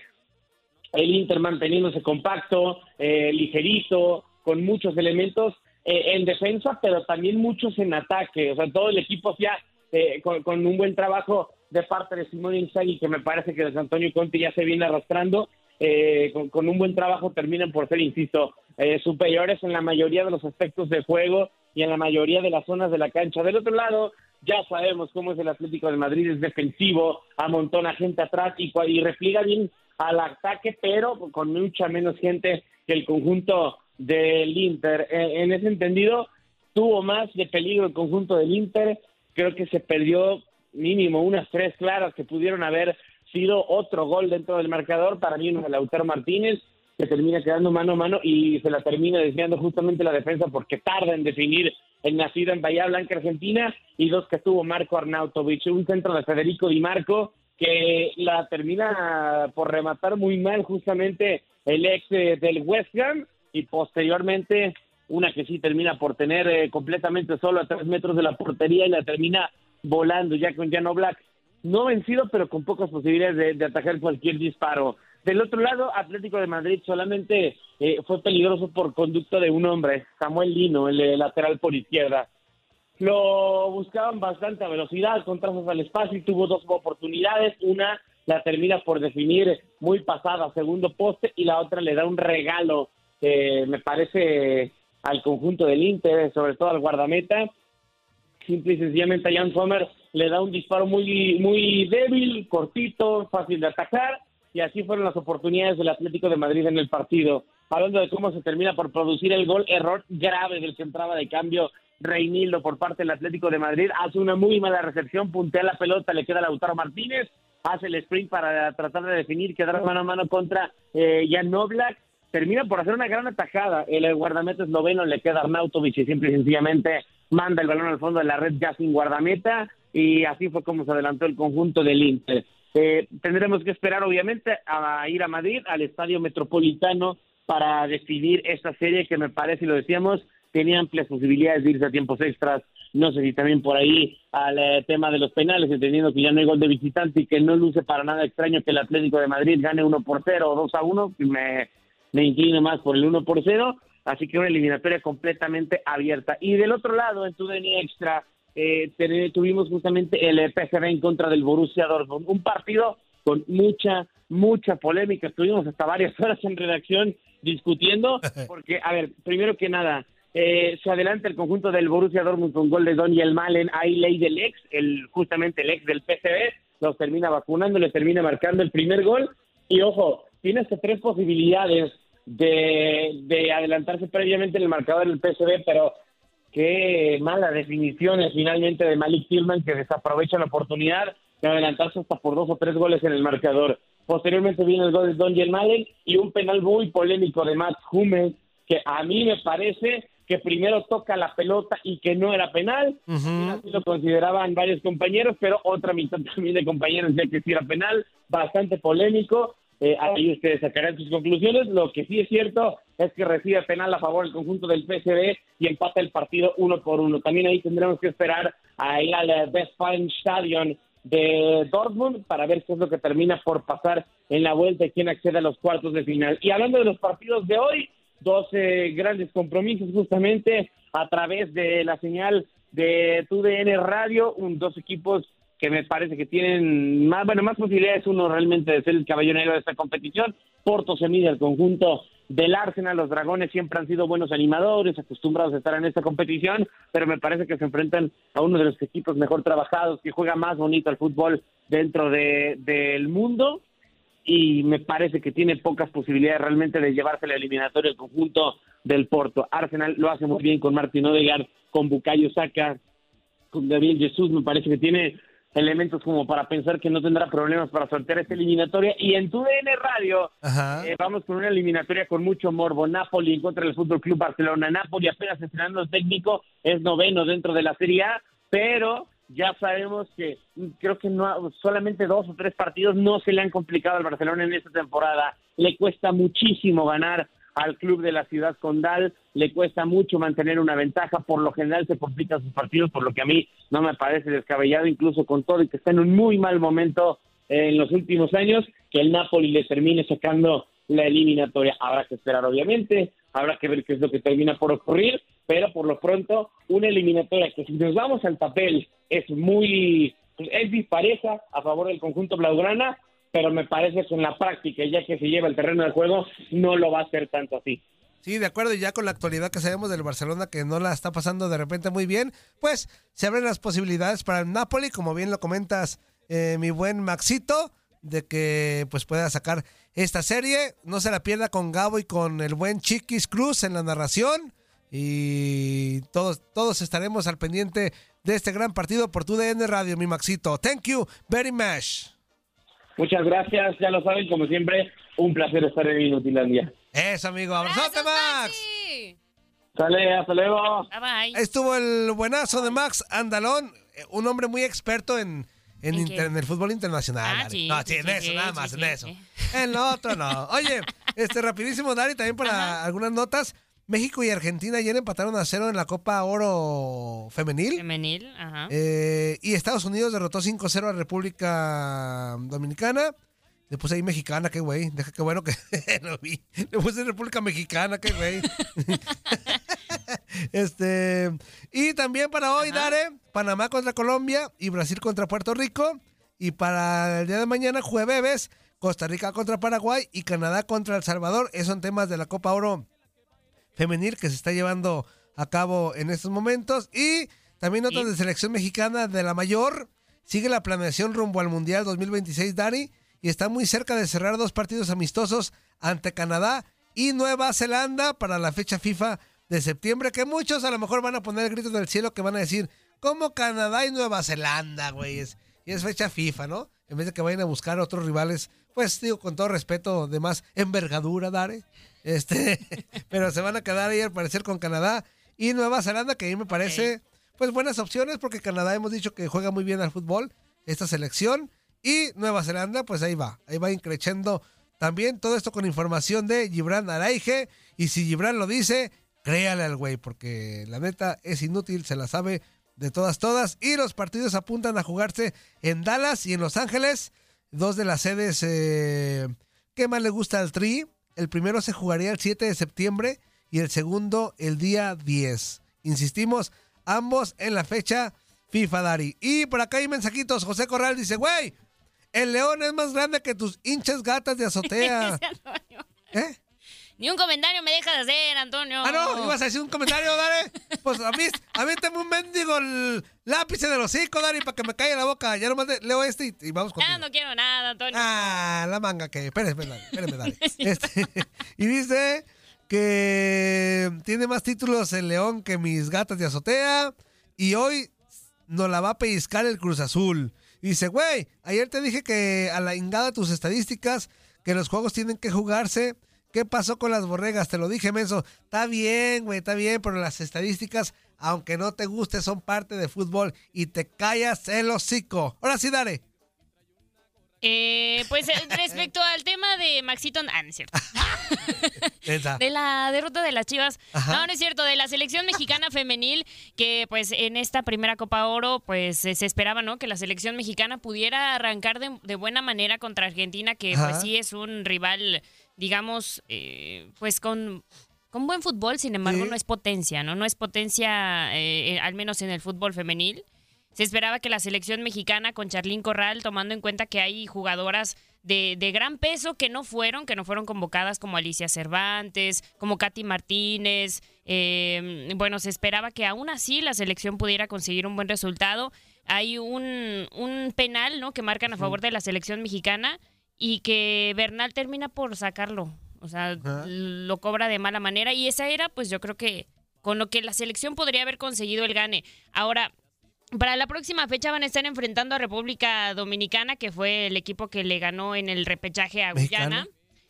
el Inter manteniéndose compacto, eh, ligerito, con muchos elementos eh, en defensa, pero también muchos en ataque. O sea, todo el equipo ya eh, con, con un buen trabajo de parte de Simone Inzaghi, que me parece que de Antonio Conte ya se viene arrastrando. eh, con, con un buen trabajo terminan por ser, insisto, eh, superiores en la mayoría de los aspectos de juego y en la mayoría de las zonas de la cancha. Del otro lado, ya sabemos cómo es el Atlético de Madrid, es defensivo, amontona gente atrás y, y repliega bien al ataque, pero con mucha menos gente que el conjunto del Inter. Eh, en ese entendido, tuvo más de peligro el conjunto del Inter, creo que se perdió mínimo unas tres claras que pudieron haber sido otro gol dentro del marcador, para mí uno de Lautaro Martínez que termina quedando mano a mano y se la termina desviando justamente la defensa porque tarda en definir el nacido en Bahía Blanca, Argentina, y dos que tuvo Marco Arnautovic, un centro de Federico Di Marco que la termina por rematar muy mal justamente el ex eh, del West Ham y posteriormente una que sí termina por tener eh, completamente solo a tres metros de la portería y la termina volando ya con Jan Black. No vencido, pero con pocas posibilidades de, atajar cualquier disparo. Del otro lado, Atlético de Madrid solamente eh, fue peligroso por conducto de un hombre, Samuel Lino, el lateral por izquierda. Lo buscaban bastante a velocidad, con trazos al espacio y tuvo dos oportunidades. Una la termina por definir muy pasada, segundo poste, y la otra le da un regalo, que me parece, al conjunto del Inter, sobre todo al guardameta. Simple y sencillamente Jan Sommer le da un disparo muy, muy débil, cortito, fácil de atacar, y así fueron las oportunidades del Atlético de Madrid en el partido. Hablando de cómo se termina por producir el gol, error grave del que entraba de cambio Reinildo por parte del Atlético de Madrid, hace una muy mala recepción, puntea la pelota, le queda a Lautaro Martínez, hace el sprint para tratar de definir, quedar mano a mano contra eh, Jan Noblak, termina por hacer una gran atajada, el guardameta esloveno le queda a Arnautovic y simple y sencillamente manda el balón al fondo de la red ya sin guardameta y así fue como se adelantó el conjunto del Inter. Eh, tendremos que esperar obviamente a ir a Madrid, al Estadio Metropolitano, para decidir esta serie que me parece, lo decíamos, tenía amplias posibilidades de irse a tiempos extras. No sé si también por ahí al eh, tema de los penales, entendiendo que ya no hay gol de visitante y que no luce para nada extraño que el Atlético de Madrid gane 1 por 0 o 2 a 1, me, me inclino más por el 1 por 0. Así que una eliminatoria completamente abierta. Y del otro lado, en tu DNI Extra, eh, tuvimos justamente el PSV en contra del Borussia Dortmund. Un partido con mucha, mucha polémica. Estuvimos hasta varias horas en redacción discutiendo, porque, a ver, primero que nada, eh, se adelanta el conjunto del Borussia Dortmund con gol de Don Malen, Ahí ley del ex, el, justamente el ex del PCB, los termina vacunando, le termina marcando el primer gol. Y ojo, tiene hasta tres posibilidades de, de adelantarse previamente en el marcador del PCB, pero qué mala definiciones finalmente de Malik Tillman que desaprovecha la oportunidad de adelantarse hasta por dos o tres goles en el marcador. Posteriormente viene el gol de Don Malen y un penal muy polémico de Matt Hummels que a mí me parece que primero toca la pelota y que no era penal. Así lo consideraban varios compañeros, pero otra mitad también de compañeros ya que sí era penal, bastante polémico. Eh, ahí ustedes sacarán sus conclusiones. Lo que sí es cierto es que recibe penal a favor del conjunto del PSV y empata el partido uno por uno. También ahí tendremos que esperar a ir al Westfalen Stadion de Dortmund para ver qué es lo que termina por pasar en la vuelta y quién accede a los cuartos de final. Y hablando de los partidos de hoy, 12 grandes compromisos justamente a través de la señal de TUDN Radio, dos equipos que me parece que tienen más, bueno, más posibilidades uno realmente de ser el caballo negro de esta competición. Porto se al conjunto del Arsenal, los Dragones siempre han sido buenos animadores, acostumbrados a estar en esta competición, pero me parece que se enfrentan a uno de los equipos mejor trabajados, que juega más bonito al fútbol dentro de, del mundo y me parece que tiene pocas posibilidades realmente de llevarse la eliminatoria el conjunto del Porto. Arsenal lo hace muy bien con Martín Odegaard, con Bukayo Saka, con Gabriel Jesús, me parece que tiene elementos como para pensar que no tendrá problemas para sortear esta eliminatoria. Y en tu DN Radio eh, vamos con una eliminatoria con mucho morbo. Napoli en contra del Fútbol Club Barcelona. Napoli apenas estrenando técnico, es noveno dentro de la Serie A, pero ya sabemos que creo que no solamente dos o tres partidos no se le han complicado al Barcelona en esta temporada. Le cuesta muchísimo ganar al club de la ciudad condal, le cuesta mucho mantener una ventaja, por lo general se complican sus partidos, por lo que a mí no me parece descabellado, incluso con todo y que está en un muy mal momento en los últimos años, que el Napoli le termine sacando la eliminatoria. Habrá que esperar, obviamente, habrá que ver qué es lo que termina por ocurrir, pero por lo pronto, una eliminatoria que si nos vamos al papel es muy, es dispareja a favor del conjunto blaugrana, pero me parece que en la práctica, ya que se lleva el terreno del juego, no lo va a hacer tanto así. Sí, de acuerdo, y ya con la actualidad que sabemos del Barcelona que no la está pasando de repente muy bien, pues se abren las posibilidades para el Napoli, como bien lo comentas, eh, mi buen Maxito, de que pues pueda sacar esta serie. No se la pierda con Gabo y con el buen Chiquis Cruz en la narración. Y todos, todos estaremos al pendiente de este gran partido por tu DN Radio, mi Maxito. Thank you very much. Muchas gracias, ya lo saben, como siempre, un placer estar en Inutilandia. Eso, amigo. Abrazote, Max. Sale, hasta luego. Bye bye. Ahí estuvo el buenazo de Max Andalón, eh, un hombre muy experto en, en, ¿En inter- en el fútbol internacional. Ah, sí, no, sí, sí, en eso, sí, nada más, sí, en eso. sí. En lo otro, no. Oye, este, rapidísimo, Dari, también para algunas notas. México y Argentina ayer empataron a cero en la Copa Oro Femenil. Femenil, ajá. Eh, y Estados Unidos derrotó 5-0 a República Dominicana. Le puse ahí mexicana, qué güey. Deja qué bueno que lo vi. Le puse República Mexicana, qué güey. este. Y también para hoy, Dare, Panamá contra Colombia y Brasil contra Puerto Rico. Y para el día de mañana, jueves, Costa Rica contra Paraguay y Canadá contra El Salvador. Esos son temas de la Copa Oro femenil que se está llevando a cabo en estos momentos. Y también notas de selección mexicana de la mayor. Sigue la planeación rumbo al Mundial 2026, Dari. Y está muy cerca de cerrar dos partidos amistosos ante Canadá y Nueva Zelanda para la fecha FIFA de septiembre. Que muchos a lo mejor van a poner el grito del cielo que van a decir, ¿cómo Canadá y Nueva Zelanda, güey? Es- Y es fecha FIFA, ¿no? En vez de que vayan a buscar otros rivales, pues digo, con todo respeto, de más envergadura, Dare. Este, pero se van a quedar ahí al parecer con Canadá y Nueva Zelanda, que a mí me parece, pues buenas opciones, porque Canadá hemos dicho que juega muy bien al fútbol, esta selección, y Nueva Zelanda, pues ahí va, ahí va increciendo también todo esto con información de Gibran Araige, y si Gibran lo dice, créale al güey, porque la neta es inútil, se la sabe de todas, todas, y los partidos apuntan a jugarse en Dallas y en Los Ángeles, dos de las sedes eh, que más le gusta al Tri. El primero se jugaría el 7 de septiembre y el segundo el día 10. Insistimos, ambos en la fecha FIFA Dari. Y por acá hay mensajitos. José Corral dice, güey, el león es más grande que tus hinchas gatas de azotea. ¿Eh? Ni un comentario me dejas de hacer, Antonio. Ah, no, ibas a decir un comentario, Dari. Pues a mí, a mí tengo un mendigo el lápiz en el hocico, Dari, para que me caiga la boca. Ya nomás leo este y, y vamos con Ya no quiero nada, Antonio. Ah, la manga que. Espérame, dale, espérame, dale. Este, y dice que tiene más títulos el León que mis gatas de azotea. Y hoy nos la va a pellizcar el Cruz Azul. Y dice, güey, ayer te dije que a la ingada tus estadísticas, que los juegos tienen que jugarse. ¿Qué pasó con las borregas? Te lo dije, menso. Está bien, güey, está bien, pero las estadísticas, aunque no te guste, son parte de fútbol. Y te callas el hocico. Ahora sí, dale. Eh, pues eh, respecto al tema de Maxito, ah, no es cierto. De la derrota de las Chivas. Ajá. No, no es cierto. De la selección mexicana femenil, que pues en esta primera Copa Oro, pues eh, se esperaba, ¿no? Que la selección mexicana pudiera arrancar de, de buena manera contra Argentina, que Ajá. pues sí es un rival, digamos, eh, pues con, con buen fútbol, sin embargo, no es potencia, ¿no? No es potencia, eh, eh, al menos en el fútbol femenil. Se esperaba que la selección mexicana con Charlín Corral, tomando en cuenta que hay jugadoras de, de gran peso que no fueron, que no fueron convocadas como Alicia Cervantes, como Katy Martínez. eh, bueno, se esperaba que aún así la selección pudiera conseguir un buen resultado. Hay un, un penal, ¿no? Que marcan a favor de la selección mexicana y que Bernal termina por sacarlo. O sea, Ajá. lo cobra de mala manera y esa era, pues yo creo que con lo que la selección podría haber conseguido el gane. Ahora, para la próxima fecha van a estar enfrentando a República Dominicana, que fue el equipo que le ganó en el repechaje a. Guyana,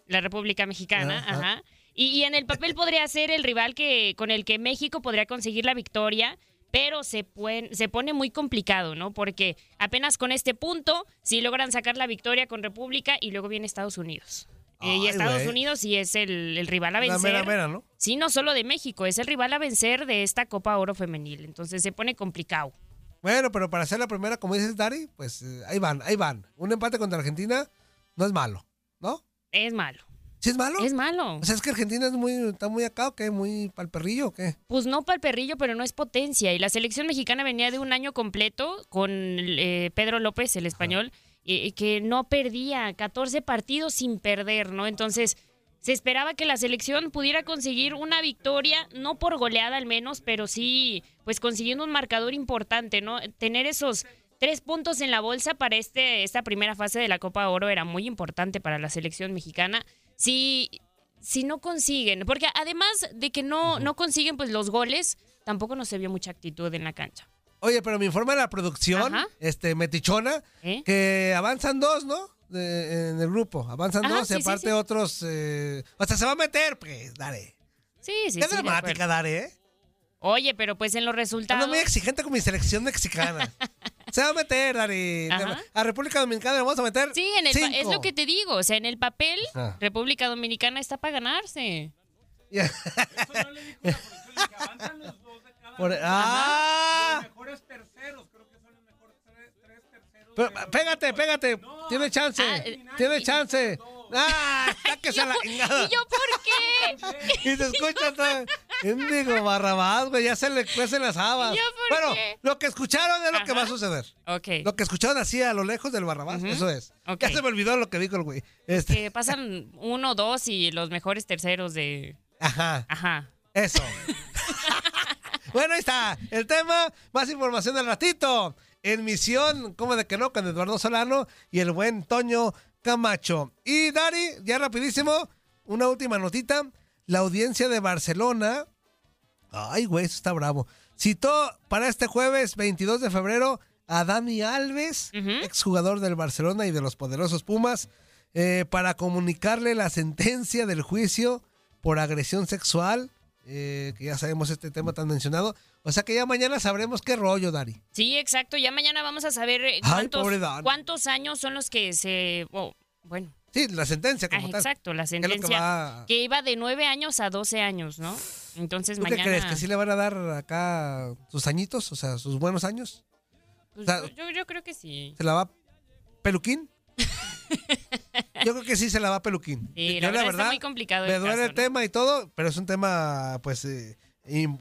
la República Mexicana, Ajá. ajá. Y, y en el papel podría ser el rival que con el que México podría conseguir la victoria, pero se, se pone muy complicado, ¿no? Porque apenas con este punto, si logran sacar la victoria con República y luego viene Estados Unidos. Eh, y Estados. Unidos sí es el, el rival a La vencer. mera, mera, ¿no? Sí, no solo de México, es el rival a vencer de esta Copa Oro Femenil. Entonces se pone complicado. Bueno, pero para hacer la primera, como dices, Dari, pues eh, ahí van, ahí van. Un empate contra Argentina no es malo, ¿no? Es malo. ¿Sí es malo? Es malo. O sea, es que Argentina es muy, está muy acá o qué, muy pal perrillo o qué. Pues no para el perrillo, pero no es potencia. Y la selección mexicana venía de un año completo con eh, Pedro López, el español, eh, que no perdía 14 partidos sin perder, ¿no? Entonces, se esperaba que la selección pudiera conseguir una victoria, no por goleada al menos, pero sí, pues consiguiendo un marcador importante, ¿no? Tener esos tres puntos en la bolsa para este, esta primera fase de la Copa Oro era muy importante para la selección mexicana. Si, si no consiguen, porque además de que no, no consiguen pues los goles, tampoco no se vio mucha actitud en la cancha. Oye, pero me informa la producción, Ajá. este, metichona, que avanzan dos, ¿no? de- en el grupo. Avanzan Ajá, dos y sí, sí, aparte sí. otros. eh, o sea, se va a meter, pues, dale. Sí, sí, Qué sí. de dramática, acuerdo. Dare, ¿eh? Oye, pero pues en los Ando resultados. muy exigente con mi selección mexicana. se va a meter, Dari. Ajá. A República Dominicana le vamos a meter. Sí, en el pa- es cinco. lo que te digo. O sea, en el papel, Ah. República Dominicana está para ganarse. Por- ¡Ah! Pero, pégate, pégate. Tiene chance. Tiene chance. ¡Ah! Sáquese a la chingada. ¿Y yo por qué? Y se escucha todo. Digo, Barrabás, güey, ya se le cuecen las habas. ¿Y yo por Bueno, qué? lo que escucharon es lo que va a suceder. Ok. Lo que escucharon así a lo lejos del Barrabás, eso es. Ok. Ya se me olvidó lo que dijo el güey. Este, Que pasan uno, dos y los mejores terceros de. Ajá. Ajá. Eso. bueno, ahí está. El tema, más información al ratito. En misión, ¿cómo de que no? Con Eduardo Solano y el buen Toño Camacho. Y Dari, ya rapidísimo, una última notita. La audiencia de Barcelona. Ay, güey, eso está bravo. Citó para este jueves 22 de febrero a Dani Alves, exjugador del Barcelona y de los poderosos Pumas, eh, para comunicarle la sentencia del juicio por agresión sexual, eh, que ya sabemos este tema tan mencionado. O sea que ya mañana sabremos qué rollo, Dari. Sí, exacto. Ya mañana vamos a saber eh, Ay, cuántos, cuántos años son los que se. oh, bueno. Sí, la sentencia como Ah, tal. exacto, la ¿Qué es lo que sentencia va- que iba de 9 años a 12 años, ¿no? Entonces ¿Tú qué mañana. crees? ¿Que sí le van a dar acá sus añitos? O sea, sus buenos años. Pues o sea, yo- yo creo que sí. ¿Se la va peluquín? Yo creo que sí se la va peluquín. Sí, Yo, la verdad está muy complicado Me el duele caso, el tema y todo, pero es un tema, pues, eh,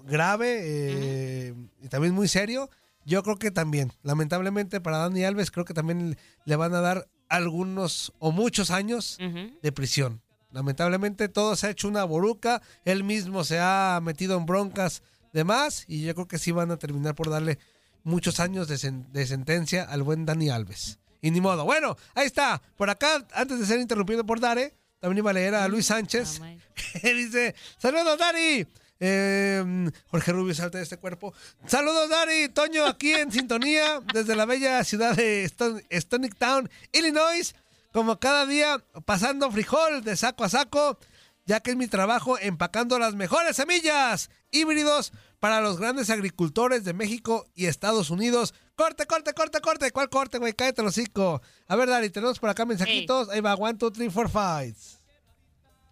grave eh, y también muy serio. Yo creo que también, lamentablemente para Dani Alves, creo que también le van a dar algunos o muchos años de prisión. Lamentablemente todo se ha hecho una boruca, él mismo se ha metido en broncas de más y yo creo que sí van a terminar por darle muchos años de, sen- de sentencia al buen Dani Alves. Y ni modo. Bueno, ahí está. Por acá, antes de ser interrumpido por Dare, también iba a leer a Luis Sánchez, que dice, saludos Dari. Eh, Jorge Rubio salta de este cuerpo. Saludos Dari, Toño aquí en sintonía desde la bella ciudad de Ston- Stonic Town, Illinois. Como cada día pasando frijol de saco a saco, ya que es mi trabajo empacando las mejores semillas híbridos para los grandes agricultores de México y Estados Unidos. Corte, corte, corte, corte. ¿Cuál corte, güey? Cállate el hocico. A ver, Dari, tenemos por acá mensajitos. Ahí va, one, two, three, four, five.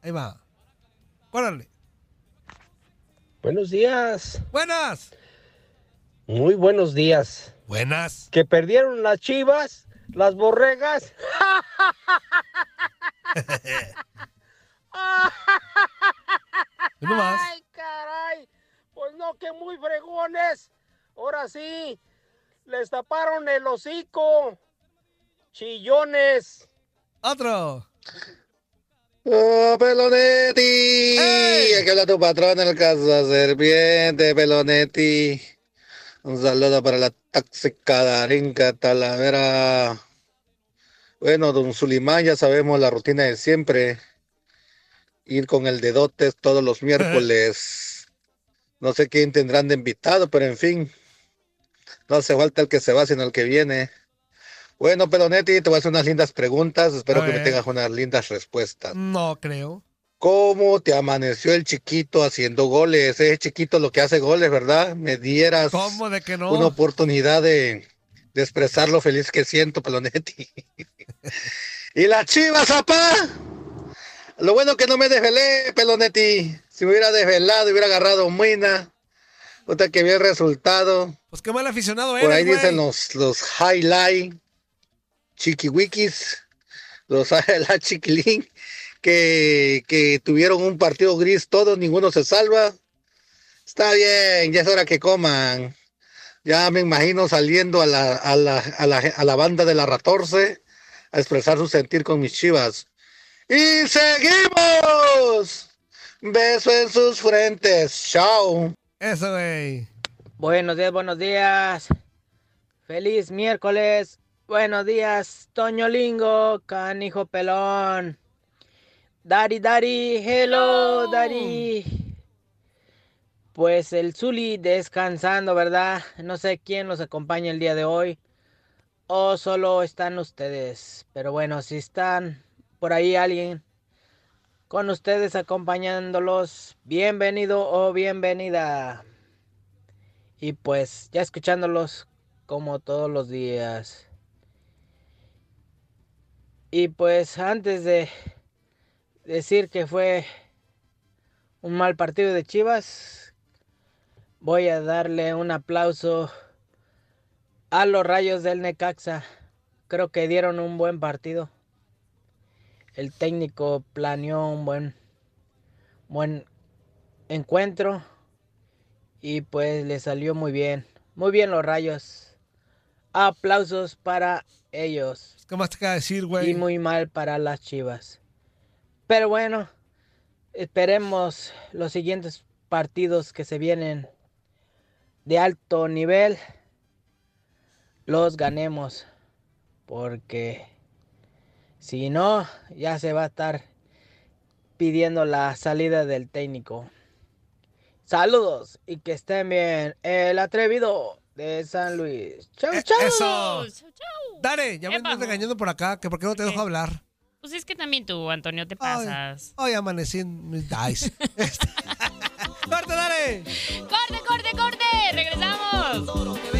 Ahí va. Órale. Buenos días. Buenas. Muy buenos días. Buenas. Que perdieron las chivas, las borregas. Ay, caray. Pues no, que muy fregones. Ahora sí, les taparon el hocico. Chillones. Otro. ¡Oh, Pelonetti! Aquí habla tu patrón, el caso serpiente, Pelonetti. Un saludo para la tóxica Darinka Talavera. Bueno, don Sulimán, ya sabemos la rutina de siempre. Ir con el dedotes todos los miércoles. No sé quién tendrán de invitado, pero en fin. No hace falta el que se va, sino el que viene. Bueno, Pelonetti, te voy a hacer unas lindas preguntas. Espero que me tengas unas lindas respuestas. No creo. ¿Cómo te amaneció el chiquito haciendo goles? Es chiquito lo que hace goles, ¿verdad? Me dieras ¿Cómo de que no? una oportunidad de, de expresar lo feliz que siento, Pelonetti. y las chivas, papá. Lo bueno que no me desvelé, Pelonetti. Si me hubiera desvelado, hubiera agarrado muina. Puta que vi el resultado. Pues qué mal aficionado Por eres, ahí güey. dicen los, los highlight, chiquiwikis, los highlight chiquilín, que, que tuvieron un partido gris todos, ninguno se salva. Está bien, ya es hora que coman. Ya me imagino saliendo a la, a la, a la, a la banda de la Ratorce a expresar su sentir con mis chivas. ¡Y seguimos! Beso en sus frentes. Chao. Eso, güey. Buenos días, buenos días. Feliz miércoles. Buenos días, Toño Lingo, canijo pelón. Dari, Dari, hello, Dari. Pues el Zuli descansando, ¿verdad? No sé quién los acompaña el día de hoy. o solo están ustedes. Pero bueno, si están por ahí alguien con ustedes acompañándolos, bienvenido o bienvenida. Y pues ya escuchándolos como todos los días. Y pues antes de decir que fue un mal partido de Chivas, voy a darle un aplauso a los rayos del Necaxa. Creo que dieron un buen partido. El técnico planeó un buen, buen encuentro y pues le salió muy bien. Muy bien los rayos. Aplausos para ellos. ¿Qué más te queda decir, güey? Y muy mal para las chivas. Pero bueno, esperemos los siguientes partidos que se vienen de alto nivel los ganemos. Porque si no, ya se va a estar pidiendo la salida del técnico. Saludos y que estén bien. El atrevido de San Luis. Chau, Eh, chau. Eso. Dale, ya me estás regañando por acá, que por qué no te dejo hablar. Pues es que también tú, Antonio, te pasas. Hoy amanecí en mis dice. ¡Corte, dale! ¡Corte, corte, corte! ¡Regresamos!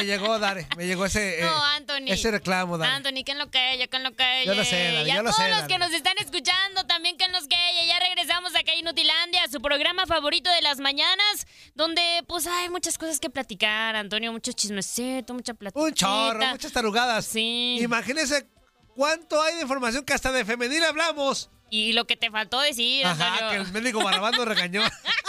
Me llegó, Dare, me llegó ese, eh, No, Anthony. ese reclamo, Dare. Anthony, ¿qué en lo que ella? ¿Qué en lo que ella? Yo lo sé, Y a yo lo todos sé, los que nos están escuchando también, ¿qué en los que ella? Ya regresamos acá a Inutilandia, su programa favorito de las mañanas, donde pues hay muchas cosas que platicar, Antonio, mucho chismecito, mucha plática. Un chorro, muchas tarugadas. Sí. Imagínense cuánto hay de información que hasta de femenil hablamos. Y lo que te faltó decir, Ajá, Antonio. que el médico Barrabás nos regañó.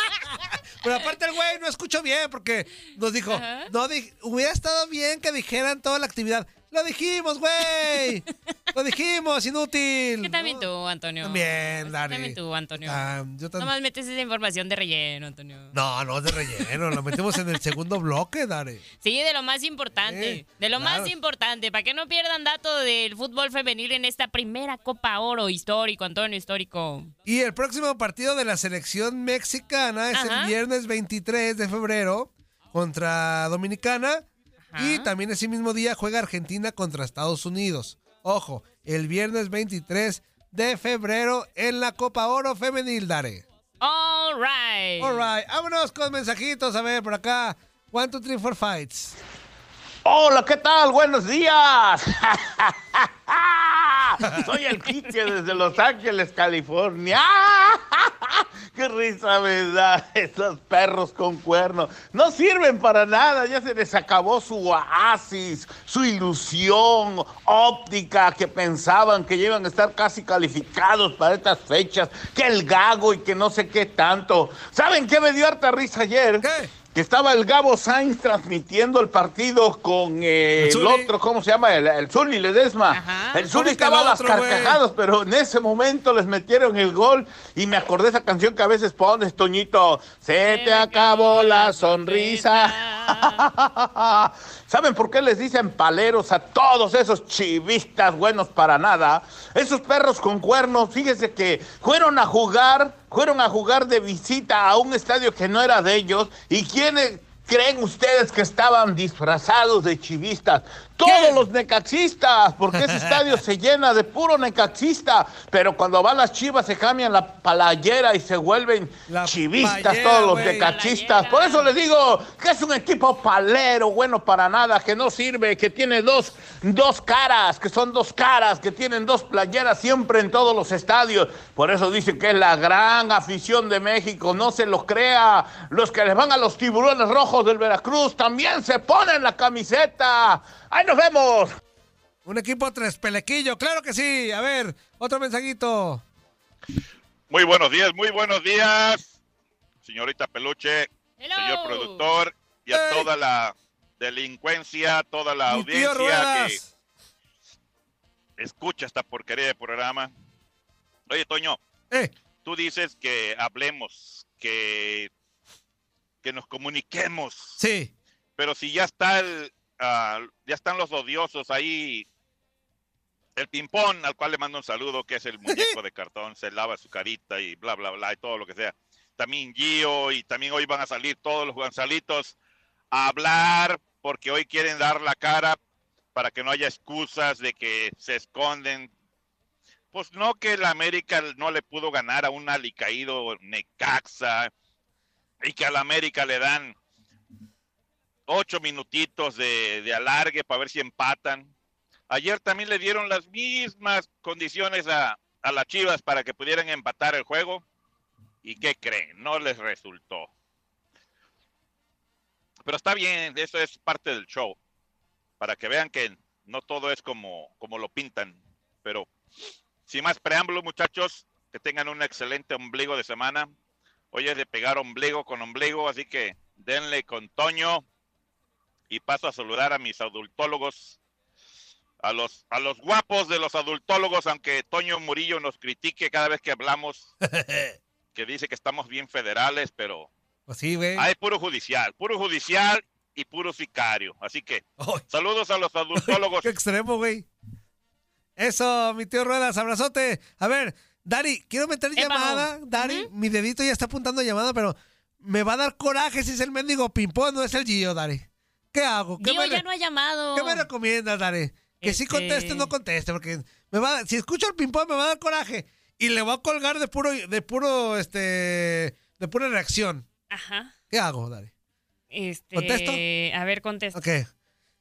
Pero aparte el güey no escuchó bien porque nos dijo, no di- hubiera estado bien que dijeran toda la actividad. Lo dijimos, güey. Lo dijimos, inútil. Que también tú, Antonio. También, Dari. También tú, Antonio. Ah, yo tam- Nomás metes esa información de relleno, Antonio. No, no es de relleno, lo metemos en el segundo bloque, Dare. Sí, de lo más importante. Sí, de lo claro. más importante. Para que no pierdan datos del fútbol femenil en esta primera Copa Oro histórico, Antonio, histórico. Y el próximo partido de la selección mexicana es Ajá. el viernes 23 de febrero contra Dominicana. Y también ese mismo día juega Argentina contra Estados Unidos. Ojo, el viernes 23 de febrero en la Copa Oro Femenil, Dare. All right. All right, vámonos con mensajitos. A ver, por acá. One, two, three, four fights. Hola, ¿qué tal? Buenos días. Soy el Quique desde Los Ángeles, California. ¡Qué risa me da esos perros con cuernos! No sirven para nada, ya se les acabó su oasis, su ilusión óptica que pensaban que iban a estar casi calificados para estas fechas, que el gago y que no sé qué tanto. ¿Saben qué me dio harta risa ayer? Que estaba el Gabo Sainz transmitiendo el partido con eh, El otro, ¿cómo se llama? El, el Zuli Ledesma. El Zuli ¿Cómo que estaba a las carcajadas, pero en ese momento les metieron el gol y me acordé esa canción que a veces pones, Toñito. Se te acabó la sonrisa. ¿Saben por qué les dicen paleros a todos esos chivistas buenos para nada? Esos perros con cuernos, fíjense que fueron a jugar, fueron a jugar de visita a un estadio que no era de ellos. ¿Y quiénes creen ustedes que estaban disfrazados de chivistas? Todos los necaxistas, porque ese estadio se llena de puro necaxista, pero cuando van las chivas se cambian la palayera y se vuelven chivistas playera, todos los necaxistas. Por eso les digo que es un equipo palero, bueno para nada, que no sirve, que tiene dos, dos caras, que son dos caras, que tienen dos playeras siempre en todos los estadios. Por eso dicen que es la gran afición de México, no se lo crea. Los que les van a los tiburones rojos del Veracruz también se ponen la camiseta. ¡Ahí nos vemos! Un equipo tres pelequillo, claro que sí. A ver, otro mensajito. Muy buenos días, muy buenos días, señorita Peluche, señor productor y a toda la delincuencia, toda la Mi audiencia que escucha esta porquería de programa. Oye, Toño, tú dices que hablemos, que, que nos comuniquemos. Sí. Pero si ya está el, ah, ya están los odiosos ahí, el pimpón, al cual le mando un saludo, que es el muñeco de cartón, se lava su carita y bla, bla, bla, y todo lo que sea. También Gio, y también hoy van a salir todos los Gonzalitos a hablar, porque hoy quieren dar la cara para que no haya excusas de que se esconden. Pues no que el América no le pudo ganar a un alicaído Necaxa y que al América le dan ocho minutitos de, de alargue para ver si empatan. Ayer también le dieron las mismas condiciones a, a las Chivas para que pudieran empatar el juego. ¿Y qué creen? No les resultó. Pero está bien, eso es parte del show. Para que vean que no todo es como, como lo pintan. Pero sin más preámbulos, muchachos, que tengan un excelente ombligo de semana. Hoy es de pegar ombligo con ombligo, así que denle con Toño. Y paso a saludar a mis adultólogos, a los, a los guapos de los adultólogos, aunque Toño Murillo nos critique cada vez que hablamos, que dice que estamos bien federales, pero Pues sí, güey. hay puro judicial, puro judicial y puro sicario. Así que saludos a los adultólogos. Qué extremo, güey. Eso, mi tío Ruedas, abrazote. A ver, Dari, quiero meter llamada. Dari, mi dedito ya está apuntando llamada, pero me va a dar coraje si es el mendigo Pimpón, no es el Gio, Dari. ¿Qué hago? ¿Qué Gio me ya no ha llamado. ¿Qué me recomiendas, Dari? Que sí Este- conteste o no conteste, porque me va a- si escucho al Pimpón me va a dar coraje y le voy a colgar de puro, de puro, este, de pura reacción. Ajá. ¿Qué hago, Dari? Este, ¿Contesto? A ver, contesta. Ok.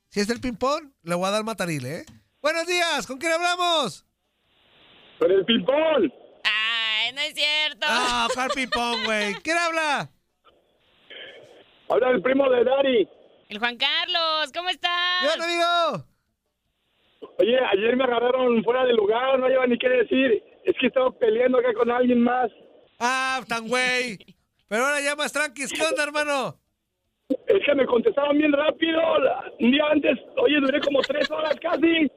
Si es el ping-pong, le voy a dar matarile, ¿eh? Buenos días, ¿con quién hablamos? Con el ping-pong. Ay, no es cierto. Ah, ¿cuál ping-pong, güey? ¿Quién habla? Habla el primo de Dari. El Juan Carlos, ¿cómo estás? Bien, amigo. Oye, ayer me agarraron fuera de lugar, no lleva ni qué decir. Es que estaba peleando acá con alguien más. Ah, tan güey. Pero ahora ya más tranquis. ¿Qué onda, hermano? Es que me contestaron bien rápido. Un día antes, oye, duré como tres horas casi.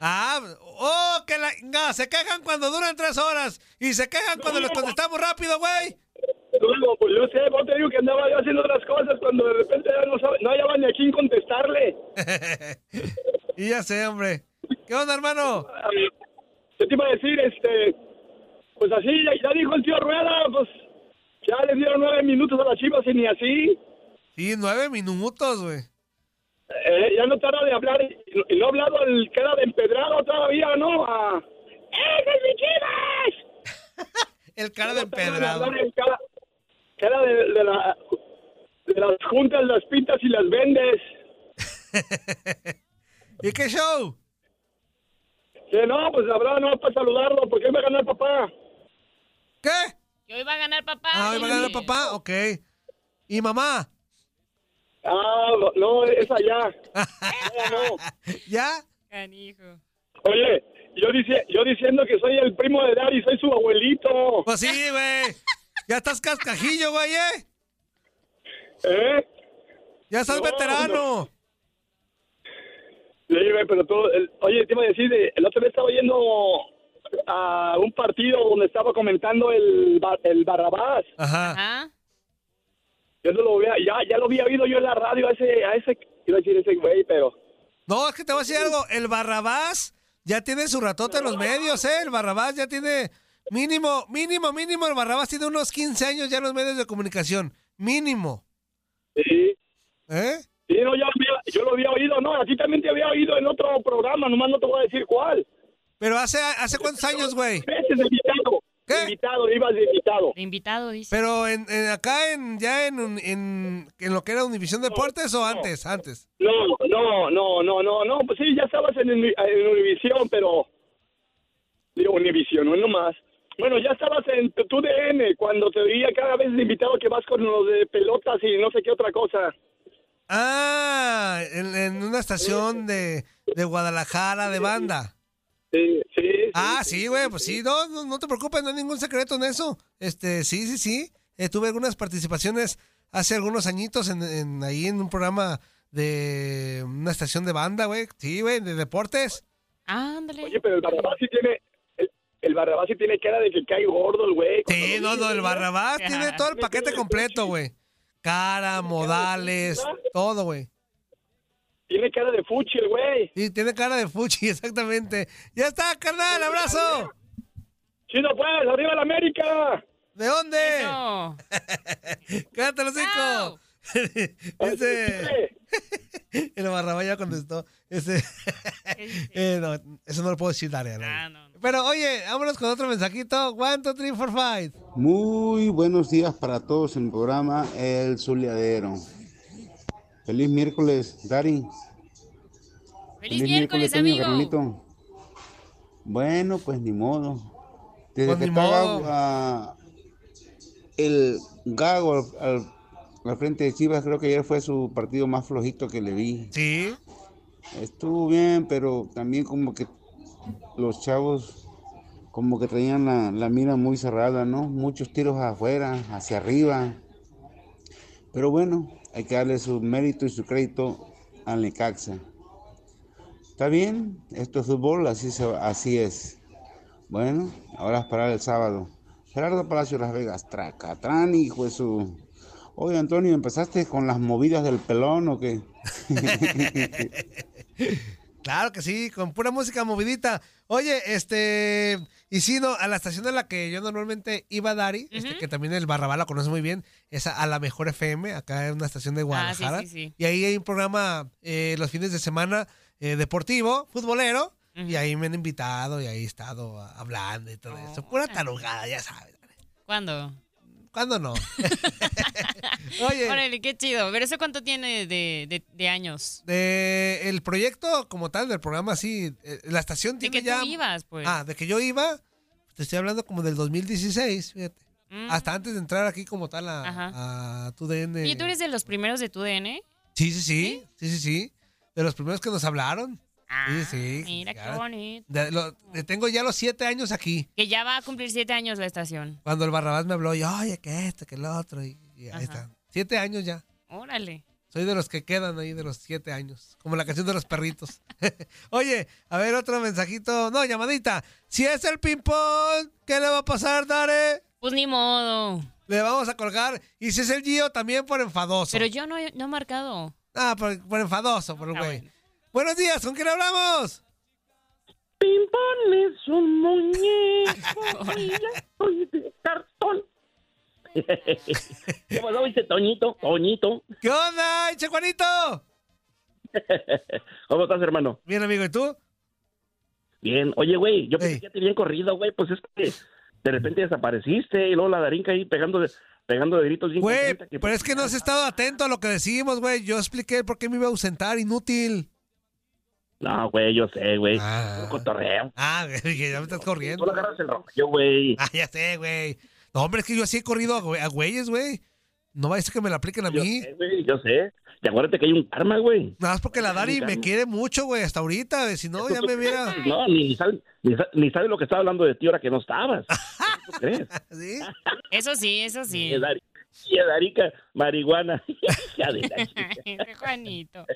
Ah, oh, que la... no, se quejan cuando duran tres horas y se quejan cuando les contestamos rápido, güey. Luego, pues yo sé, vos te digo que andaba yo haciendo otras cosas cuando de repente ya no, sabe, no hallaba ni a quién contestarle. Y ya sé, hombre. ¿Qué onda, hermano? ¿Qué te iba a decir? Este, pues así, ya, ya dijo el tío Rueda, pues ya les dieron nueve minutos a las chivas y ni así. Sí, nueve minutos, güey. Eh, ya no tarda de hablar y, no ha hablado el que era de empedrado todavía, ¿no? A... ¡Eh, es mi chivas! El cara de empedrado. El cara, cara de, de la, de las juntas, las pintas y las vendes. ¿Y qué show? Que no, pues habrá no para saludarlo, porque hoy va a ganar papá. ¿Qué? Hoy va a ganar papá. Ah, ¿hoy va a ganar papá? Ok. ¿Y mamá? Ah, no, no, es allá. ¿Ya? Canijo. Oye, yo, dice, yo diciendo que soy el primo de Dari, soy su abuelito. Pues sí, güey. Ya estás cascajillo, güey, ¿eh? ¿Eh? Ya estás No, veterano. Sí, güey, pero todo... el- oye, te iba a decir, de- el otro día estaba yendo a un partido donde estaba comentando el, el Barrabás. Ajá. Yo no lo había, ya, ya lo había oído yo en la radio a ese, a ese, iba a decir ese güey, pero... No, es que te voy a decir algo. El Barrabás ya tiene su ratote en los medios, ¿eh? El Barrabás ya tiene mínimo, mínimo, mínimo. El Barrabás tiene unos 15 años ya en los medios de comunicación. Mínimo. Sí. ¿Eh? Sí, no, yo, lo había- yo lo había oído, no, a ti también te había oído en otro programa, nomás no te voy a decir cuál. Pero hace, hace cuántos años, güey. Veces invitado. ¿Qué? De invitado, ibas de invitado. De invitado, dice. Pero en, en- acá en ya en, un- en, en lo que era Univisión Deportes o antes, antes. No, no, no, no, no, no, pues sí, ya estabas en, en Univisión, pero... Digo, Univisión, no es nomás. Bueno, ya estabas en tu, tu DN cuando te veía cada vez invitado que vas con los de pelotas y no sé qué otra cosa. Ah, en, en una estación de, de Guadalajara de banda. Sí, sí. Ah, sí, güey, pues sí, no, no, no te preocupes, no hay ningún secreto en eso. Este, sí, sí, sí. Eh, tuve algunas participaciones hace algunos añitos en, en- ahí en un programa de una estación de banda, güey. Sí, güey, de deportes. Ándale. Oye, pero el Barrabás sí tiene... El, Barrabás sí tiene cara de que cae gordo el güey. Sí, no, no, el Barrabás tiene todo el paquete completo, güey. Cara, modales, todo, güey. Tiene cara de fuchi el güey. Sí, tiene cara de fuchi, exactamente. Ya está, carnal, abrazo. Chido pues, arriba la América. ¿De dónde? Cállate los cinco. Dice. El Barrabás ya contestó. Ese. Eh, no, eso no lo puedo decir, Daria. no. Pero oye, vámonos con otro mensajito. One, two, three, four, five. Muy buenos días para todos en el programa El Zuliadero. Feliz miércoles, Dari. Feliz miércoles, amigo. Carmelito. Bueno, pues ni modo. Desde Pues que ni estaba modo. ah, el Gago al, al- al frente de Chivas, creo que ayer fue su partido más flojito que le vi. Sí. Estuvo bien, pero también como que los chavos como que traían la, la mira muy cerrada, ¿no? Muchos tiros afuera, hacia arriba. Pero bueno, hay que darle su mérito y su crédito al Necaxa. Está bien, esto es fútbol, así, se, así es. Bueno, ahora es para el sábado. Gerardo Palacio Las Vegas, Tracatrán, hijo de su... Oye, Antonio, ¿empezaste con las movidas del pelón o qué? Claro que sí, con pura música movidita. Oye, este, y sí, no, a la estación a la que yo normalmente iba, Dari, este, que también el Barrabá la conoce muy bien, es a, a la Mejor FM, acá en una estación de Guadalajara. sí, sí. Y ahí hay un programa eh, los fines de semana eh, deportivo, futbolero, y ahí me han invitado y ahí he estado ah, hablando y todo eso. Pura tarugada, ya sabes. ¿Cuándo? ¿Cuándo no? Oye. Órale, qué chido. ¿Pero eso cuánto tiene de, de- de años? De el proyecto como tal, del programa, sí, eh, la estación De tiene que ya... tú ibas, pues. Ah, de que yo iba, te estoy hablando como del 2016, fíjate. Mm. Hasta antes de entrar aquí como tal a, a tu DN. ¿Y tú eres de los primeros de tu DN? Sí, sí, sí, sí, sí, sí. De los primeros que nos hablaron. Sí, sí. Ah, Mira qué bonito. De- lo- de- tengo ya los siete años aquí. Que ya va a cumplir siete años la estación. Cuando el Barrabás me habló, yo, oye, que esto, que el otro. Y, y ahí está. Siete años ya. Órale. Soy de los que quedan ahí de los siete años. Como la canción de los perritos. Oye, a ver, otro mensajito. No, llamadita. Si es el ping-pong, ¿qué le va a pasar, Dare? Pues ni modo. Le vamos a colgar. Y si es el Gio, también por enfadoso. Pero yo no he, no he marcado. Ah, por, por enfadoso, por el Ah, güey. Buenos días, ¿con quién hablamos? Pimpón es un muñeco y soy de cartón. ¿Qué pasó, dice Toñito? Toñito. ¿Qué onda, Che Juanito? ¿Cómo estás, hermano? Bien, amigo, ¿y tú? Bien. Oye, güey, yo pensé que ya te habían corrido, güey. Pues es que de repente desapareciste y luego la darinca ahí pegando de, pegando de gritos. Güey, pero es que no has estado atento a lo que decimos, güey. Yo expliqué por qué me iba a ausentar, inútil. No, güey, yo sé, güey. Un cotorreo. Ah, ya me estás corriendo. Tú le agarras el rollo, güey. Ah, ya sé, güey. No, hombre, es que yo así he corrido a, güey- a güeyes, güey. No va a ser que me la apliquen a Yo mí. sé, güey, yo sé. Y acuérdate que hay un karma, güey. Nada más porque la Dari me quiere mucho, güey, hasta ahorita. güey. Si no, ya me viera. No, ni, sabe, ni, sa- ni sabe lo que estaba hablando de ti ahora que no estabas. ¿Tú crees? ¿Sí? Eso sí, eso sí. Sí, Darica, marihuana. Hija de la chica. Ese Juanito.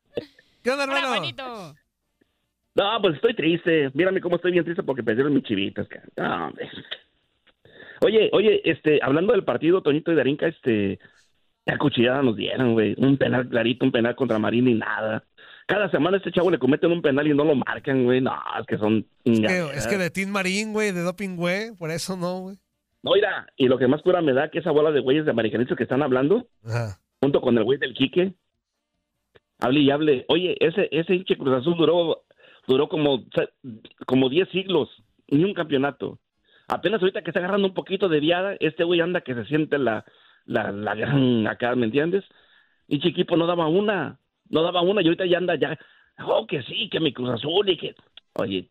¿Qué onda, Hola, hermano? Juanito. No, pues estoy triste. Mírame cómo estoy bien triste porque perdieron mis chivitas. No, hombre. Oye, oye, este, hablando del partido, Toñito y Darinka, este, qué cuchillada nos dieron, güey. Un penal clarito, un penal contra Marín y nada. Cada semana a este chavo le cometen un penal y no lo marcan, güey. No, es que son... Es que, es que de Team Marín, güey, de doping, güey. Por eso no, güey. No, mira, y lo que más cura me da que esa bola de güeyes de americanistas que están hablando, Ajá. junto con el güey del Quique, Hable y hable. Oye, ese, ese hinche Cruz Azul duró, duró como, como 10 siglos, ni un campeonato. Apenas ahorita que está agarrando un poquito de viada, este güey anda que se siente la, la, la gran acá, ¿me entiendes? Y Chiquipo no daba una, no daba una, y ahorita ya anda ya, oh, que sí, que mi Cruz Azul y que, oye,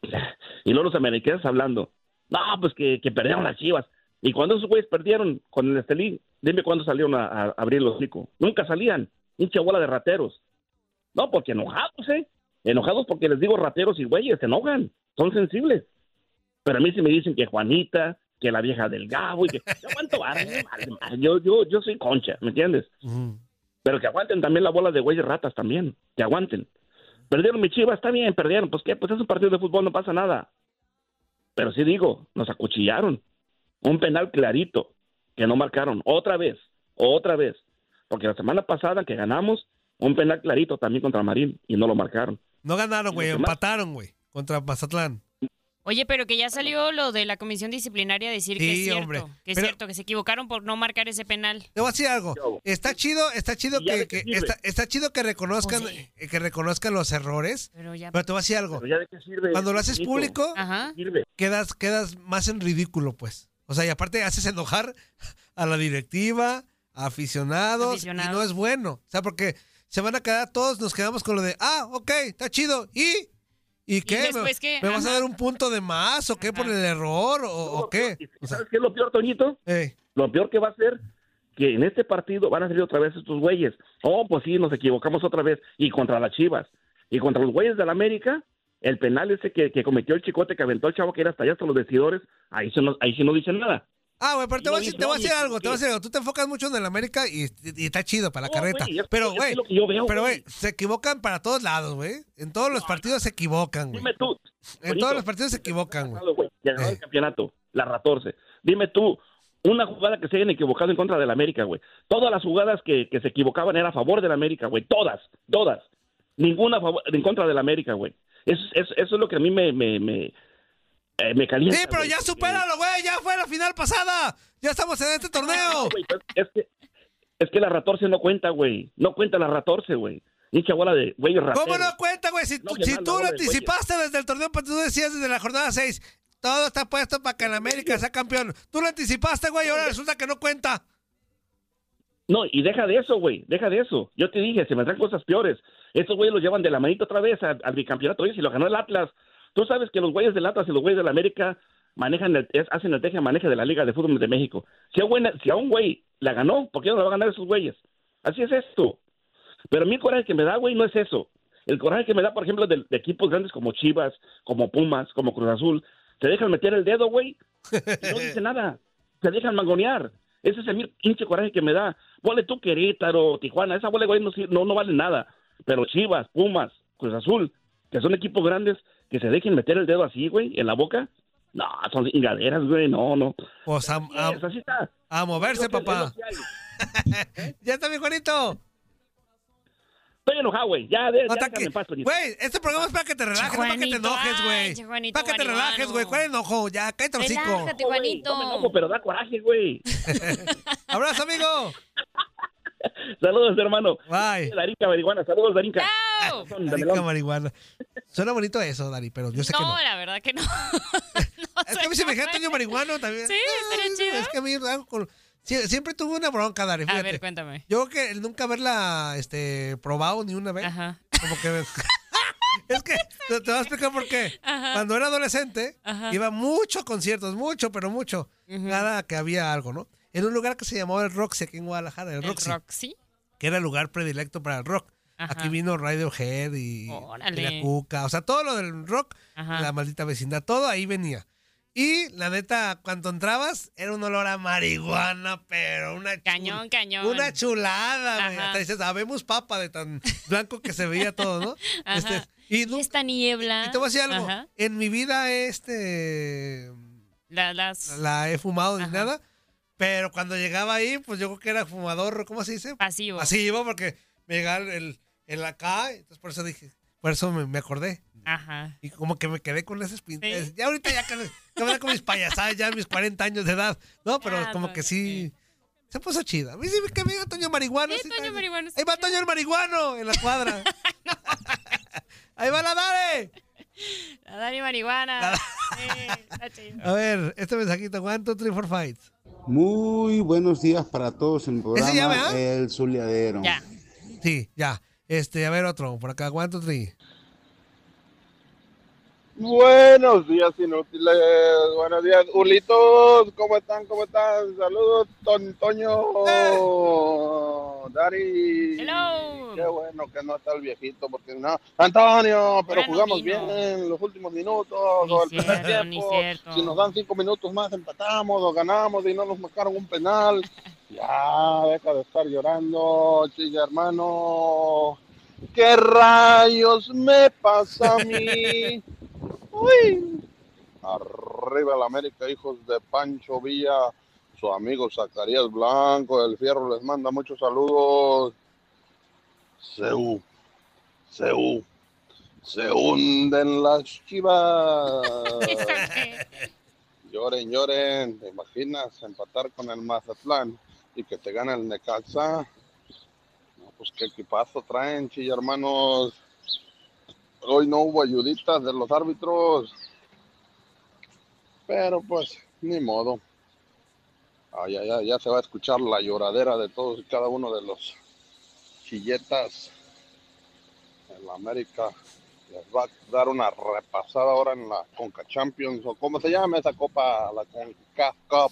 y luego los americanos hablando, no, pues que, que perdieron las chivas. Y cuando esos güeyes perdieron con el Estelí, dime cuándo salieron a, abrir los hocico. Nunca salían, hincha bola de rateros. No, porque enojados, ¿eh? Enojados porque les digo rateros y güeyes, se enojan, son sensibles. Pero a mí sí me dicen que Juanita, que la vieja del Gabo y que yo aguanto yo, yo, yo soy concha, ¿me entiendes? Pero que aguanten también la bola de güeyes ratas también, que aguanten. Perdieron mi chiva, está bien, perdieron, pues qué, pues es un partido de fútbol, no pasa nada. Pero sí digo, nos acuchillaron. Un penal clarito, que no marcaron, otra vez, otra vez. Porque la semana pasada que ganamos, un penal clarito también contra Marín y no lo marcaron. No ganaron, güey, empataron, güey, contra Mazatlán. Oye, pero que ya salió lo de la comisión disciplinaria a decir que es Sí, cierto, hombre. que es Pero- cierto, que se equivocaron por no marcar ese penal. Te voy a decir algo. Está chido, está chido ¿Y ya que, está, está chido que reconozcan, Pues sí. eh, que reconozcan los errores. Pero ya- te voy a decir algo. Pero ya de qué sirve. Cuando lo haces público, Ajá. quedas, quedas más en ridículo, pues. O sea, y aparte haces enojar a la directiva, a aficionados, Aficionados. y no es bueno. O sea, porque se van a quedar todos, nos quedamos con lo de, ah, ok, está chido. ¿Y? ¿Y qué? después ¿Me, qué? me vas a dar un punto de más o qué por el error o, o qué? O sea, ¿Sabes qué es lo peor, Toñito? Lo peor que va a ser que en este partido van a salir otra vez estos güeyes. Oh, pues sí, nos equivocamos otra vez. Y contra las Chivas. Y contra los güeyes de la América, el penal ese que, que cometió el chicote que aventó el chavo que era hasta allá hasta los vestidores, ahí, sí no, ahí sí no dicen nada. Ah, güey, pero te voy te voy a decir algo, te voy a decir algo. Tú te enfocas mucho en el América y, y- y está chido para la carreta. es- pero, es güey, pero, güey. se equivocan para todos lados, güey. En todos los partidos se equivocan, güey. Dime tú. En todos los partidos se equivocan, güey. güey, ya ganó el campeonato, la 14. Dime tú, una jugada que se hayan equivocado en contra del América, güey. Todas las jugadas que, que se equivocaban eran a favor del América, güey. Todas, todas. Ninguna favor- en contra del América, güey. Eso, eso, eso es lo que a mí me, me, me, eh, me calienta. Sí, pero ya supéralo, güey. Ya fue la final pasada. Ya estamos en este torneo. es que, es que la 14 no cuenta, güey. No cuenta la 14, güey. Hincha bola de güey. ¿Cómo no cuenta, güey? Si, No, si tú lo anticipaste desde el torneo, pues tú decías desde la jornada 6, todo está puesto para que el América sea campeón. Tú lo anticipaste, güey, y ahora resulta que no cuenta. No, y deja de eso, güey, deja de eso. Yo te dije, se me traen cosas peores. Estos güeyes los llevan de la manita otra vez al, al bicampeonato. Oye, si lo ganó el Atlas. Tú sabes que los güeyes del Atlas y los güeyes de la América manejan el, es- hacen el teje maneje de la Liga de Fútbol de México. Si a, si a un güey la ganó, ¿por qué no la va a ganar esos güeyes? Así es esto. Pero a mí el coraje que me da, güey, no es eso. El coraje que me da, por ejemplo, de, de equipos grandes como Chivas, como Pumas, como Cruz Azul, se dejan meter el dedo, güey, y no dice nada. Se dejan mangonear. Ese es el pinche coraje que me da. Ponle tú Querétaro, Tijuana, esa bola, güey, no, no, no vale nada. Pero Chivas, Pumas, Cruz Azul, que son equipos grandes, que se dejen meter el dedo así, güey, en la boca. No, son ingaderas, güey, no, no. Pues a, a- Es, así está. a moverse, papá. hay. ya está, mi Juanito. Estoy enojado, güey. Ya, de, ya Hasta déjame que- paz. Güey, este programa es para que te relajes, no para que te Juanito, enojes, güey. Juanito Para que te marihuano. relajes, güey. ¿Cuál enojo? Ya, cállate el hocico. Relájate, Juanito. No me enojo, pero da coraje, güey. Abrazo, amigo. Saludos, hermano. Bye. Darinka Marihuana, saludos, Darinka. ¡Chao! Son de Rica melón. marihuana. Suena bonito eso, Dari, pero yo sé que no. No, la verdad que no. Es que a mí se me dijera Toño marihuano también. Sí, estaría chido. Es que a mí algo con- Sie- siempre tuve una bronca, Dari, A ver, cuéntame. Yo creo que el nunca haberla este, probado ni una vez. Ajá. Como que... es que te, te voy a explicar por qué. Ajá. Cuando era adolescente, Ajá. iba mucho a conciertos, mucho, pero mucho. Cada que había algo, ¿no? En un lugar que se llamaba el Roxy, aquí en Guadalajara, el, ¿El Roxy, Roxy? que era el lugar predilecto para el rock. Ajá. Aquí vino Radiohead y, y la Cuca, o sea, todo lo del rock, Ajá. la maldita vecindad, todo ahí venía. Y la neta, cuando entrabas, era un olor a marihuana, pero una chul- Cañón, cañón. Una chulada, güey. Hasta dices, sabemos papa de tan blanco que se veía todo, ¿no? Este, y, Esta niebla. y te voy a decir algo. Ajá. En mi vida, este. La- las... La he fumado ni nada. Pero cuando llegaba ahí, pues yo creo que era fumador, ¿cómo se dice? Pasivo. Pasivo, porque me llegaba el, el acá, entonces por eso dije, por eso me, me acordé. Ajá. Y como que me quedé con esas pintas. Sí. Ya ahorita ya que, que me da con mis payasadas, ya mis 40 años de edad, ¿no? Pero Ya, como no, que sí, Se puso chida. A mí sí me que venga Toño Marihuano. Sí, Toño Marihuano, Ahí va Toño el Marihuano en la cuadra. Ahí va la Dare. La Dani Marihuana. A ver, este mensajito. One, two, three, four, five. Muy buenos días para todos en el programa ¿Ese ya. El Zuliadero. Ya. Sí, ya. Este, a ver otro. Por acá, one, two, three. Buenos días, inútiles. Buenos días, Ulitos. ¿Cómo están? ¿Cómo están? Saludos, Ton Toño. Dari. Hello. Qué bueno que no está el viejito, porque no. Antonio, pero jugamos bien en los últimos minutos o el primer cierto, ni tiempo. cierto. Si nos dan cinco minutos más, empatamos o ganamos y no nos marcaron un penal. Ya, deja de estar llorando, chilla hermano. ¿Qué rayos me pasa a mí? Uy. Arriba la América, hijos de Pancho Villa, su amigo Zacarías Blanco, el Fierro les manda muchos saludos. Seú, Seú, se hunden las chivas. Lloren, lloren, ¿te imaginas empatar con el Mazatlán y que te gane el Necaxa? No, pues qué equipazo traen, chilla hermanos. Hoy no hubo ayuditas de los árbitros. Pero pues, ni modo. Ah, ya, ya, ya se va a escuchar la lloradera de todos y cada uno de los chilletas en la América. Les va a dar una repasada ahora en la Conca Champions o como se llama esa copa, la Conca Cup.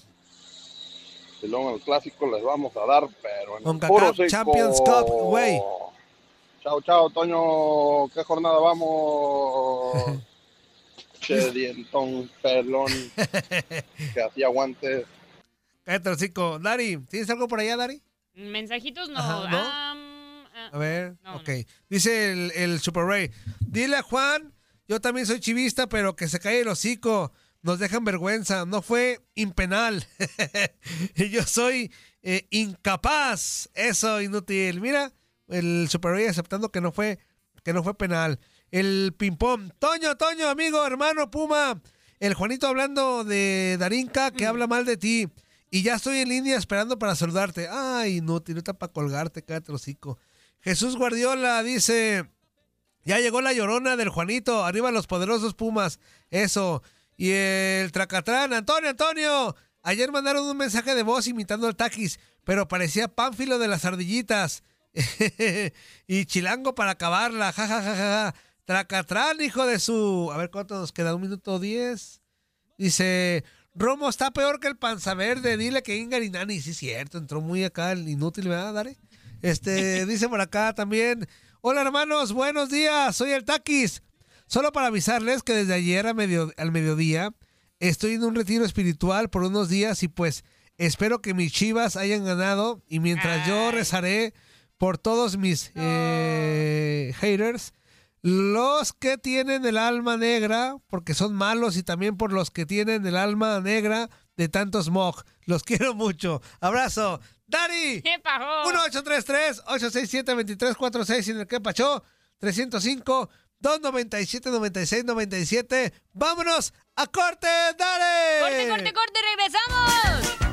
Y luego en el clásico les vamos a dar, pero en puro seco. Champions Cup, güey. Chao, chao, Toño. ¿Qué jornada vamos? che, dientón, pelón, que hacía guantes. Cállate, hocico. Dari, ¿tienes algo por allá, Dari? Mensajitos no. Ajá, ¿no? Ah, A ver, no, ok. Dice el, el Super Ray. Dile a Juan, yo también soy chivista, pero que se cae el hocico. Nos dejan vergüenza. No fue impenal. y yo soy eh, incapaz. Eso, inútil. Mira, el Super Ray aceptando que no fue, que no fue penal. El ping-pong. Toño, Toño, amigo, hermano, Puma. El Juanito hablando de Darinka que habla mal de ti. Y ya estoy en línea esperando para saludarte. Ay, inútil, no está para colgarte, cállate hocico. Jesús Guardiola dice, ya llegó la llorona del Juanito, arriba los poderosos Pumas, eso. Y el Tracatrán, Antonio, Antonio, ayer mandaron un mensaje de voz imitando al Taquis, pero parecía Pánfilo de las ardillitas. y Chilango para acabarla, jajajaja. Tracatrán, hijo de su... A ver, ¿cuánto nos queda? ¿Un minuto diez? Dice, Romo está peor que el panza verde, dile que Ingar y Nani, sí cierto, entró muy acá el inútil, ¿verdad, Dare? Este, dice por acá también, hola hermanos, buenos días, soy el Taquis. Solo para avisarles que desde ayer a medio, al mediodía estoy en un retiro espiritual por unos días y pues espero que mis chivas hayan ganado y mientras yo rezaré por todos mis eh, haters, los que tienen el alma negra, porque son malos, y también por los que tienen el alma negra de tanto smog. Los quiero mucho. Abrazo. Dari. ¿Qué pasó? 1833-867-2346 en el que pachó. 305-297-9697. Vámonos a corte, Dare. Corte, corte, corte, regresamos.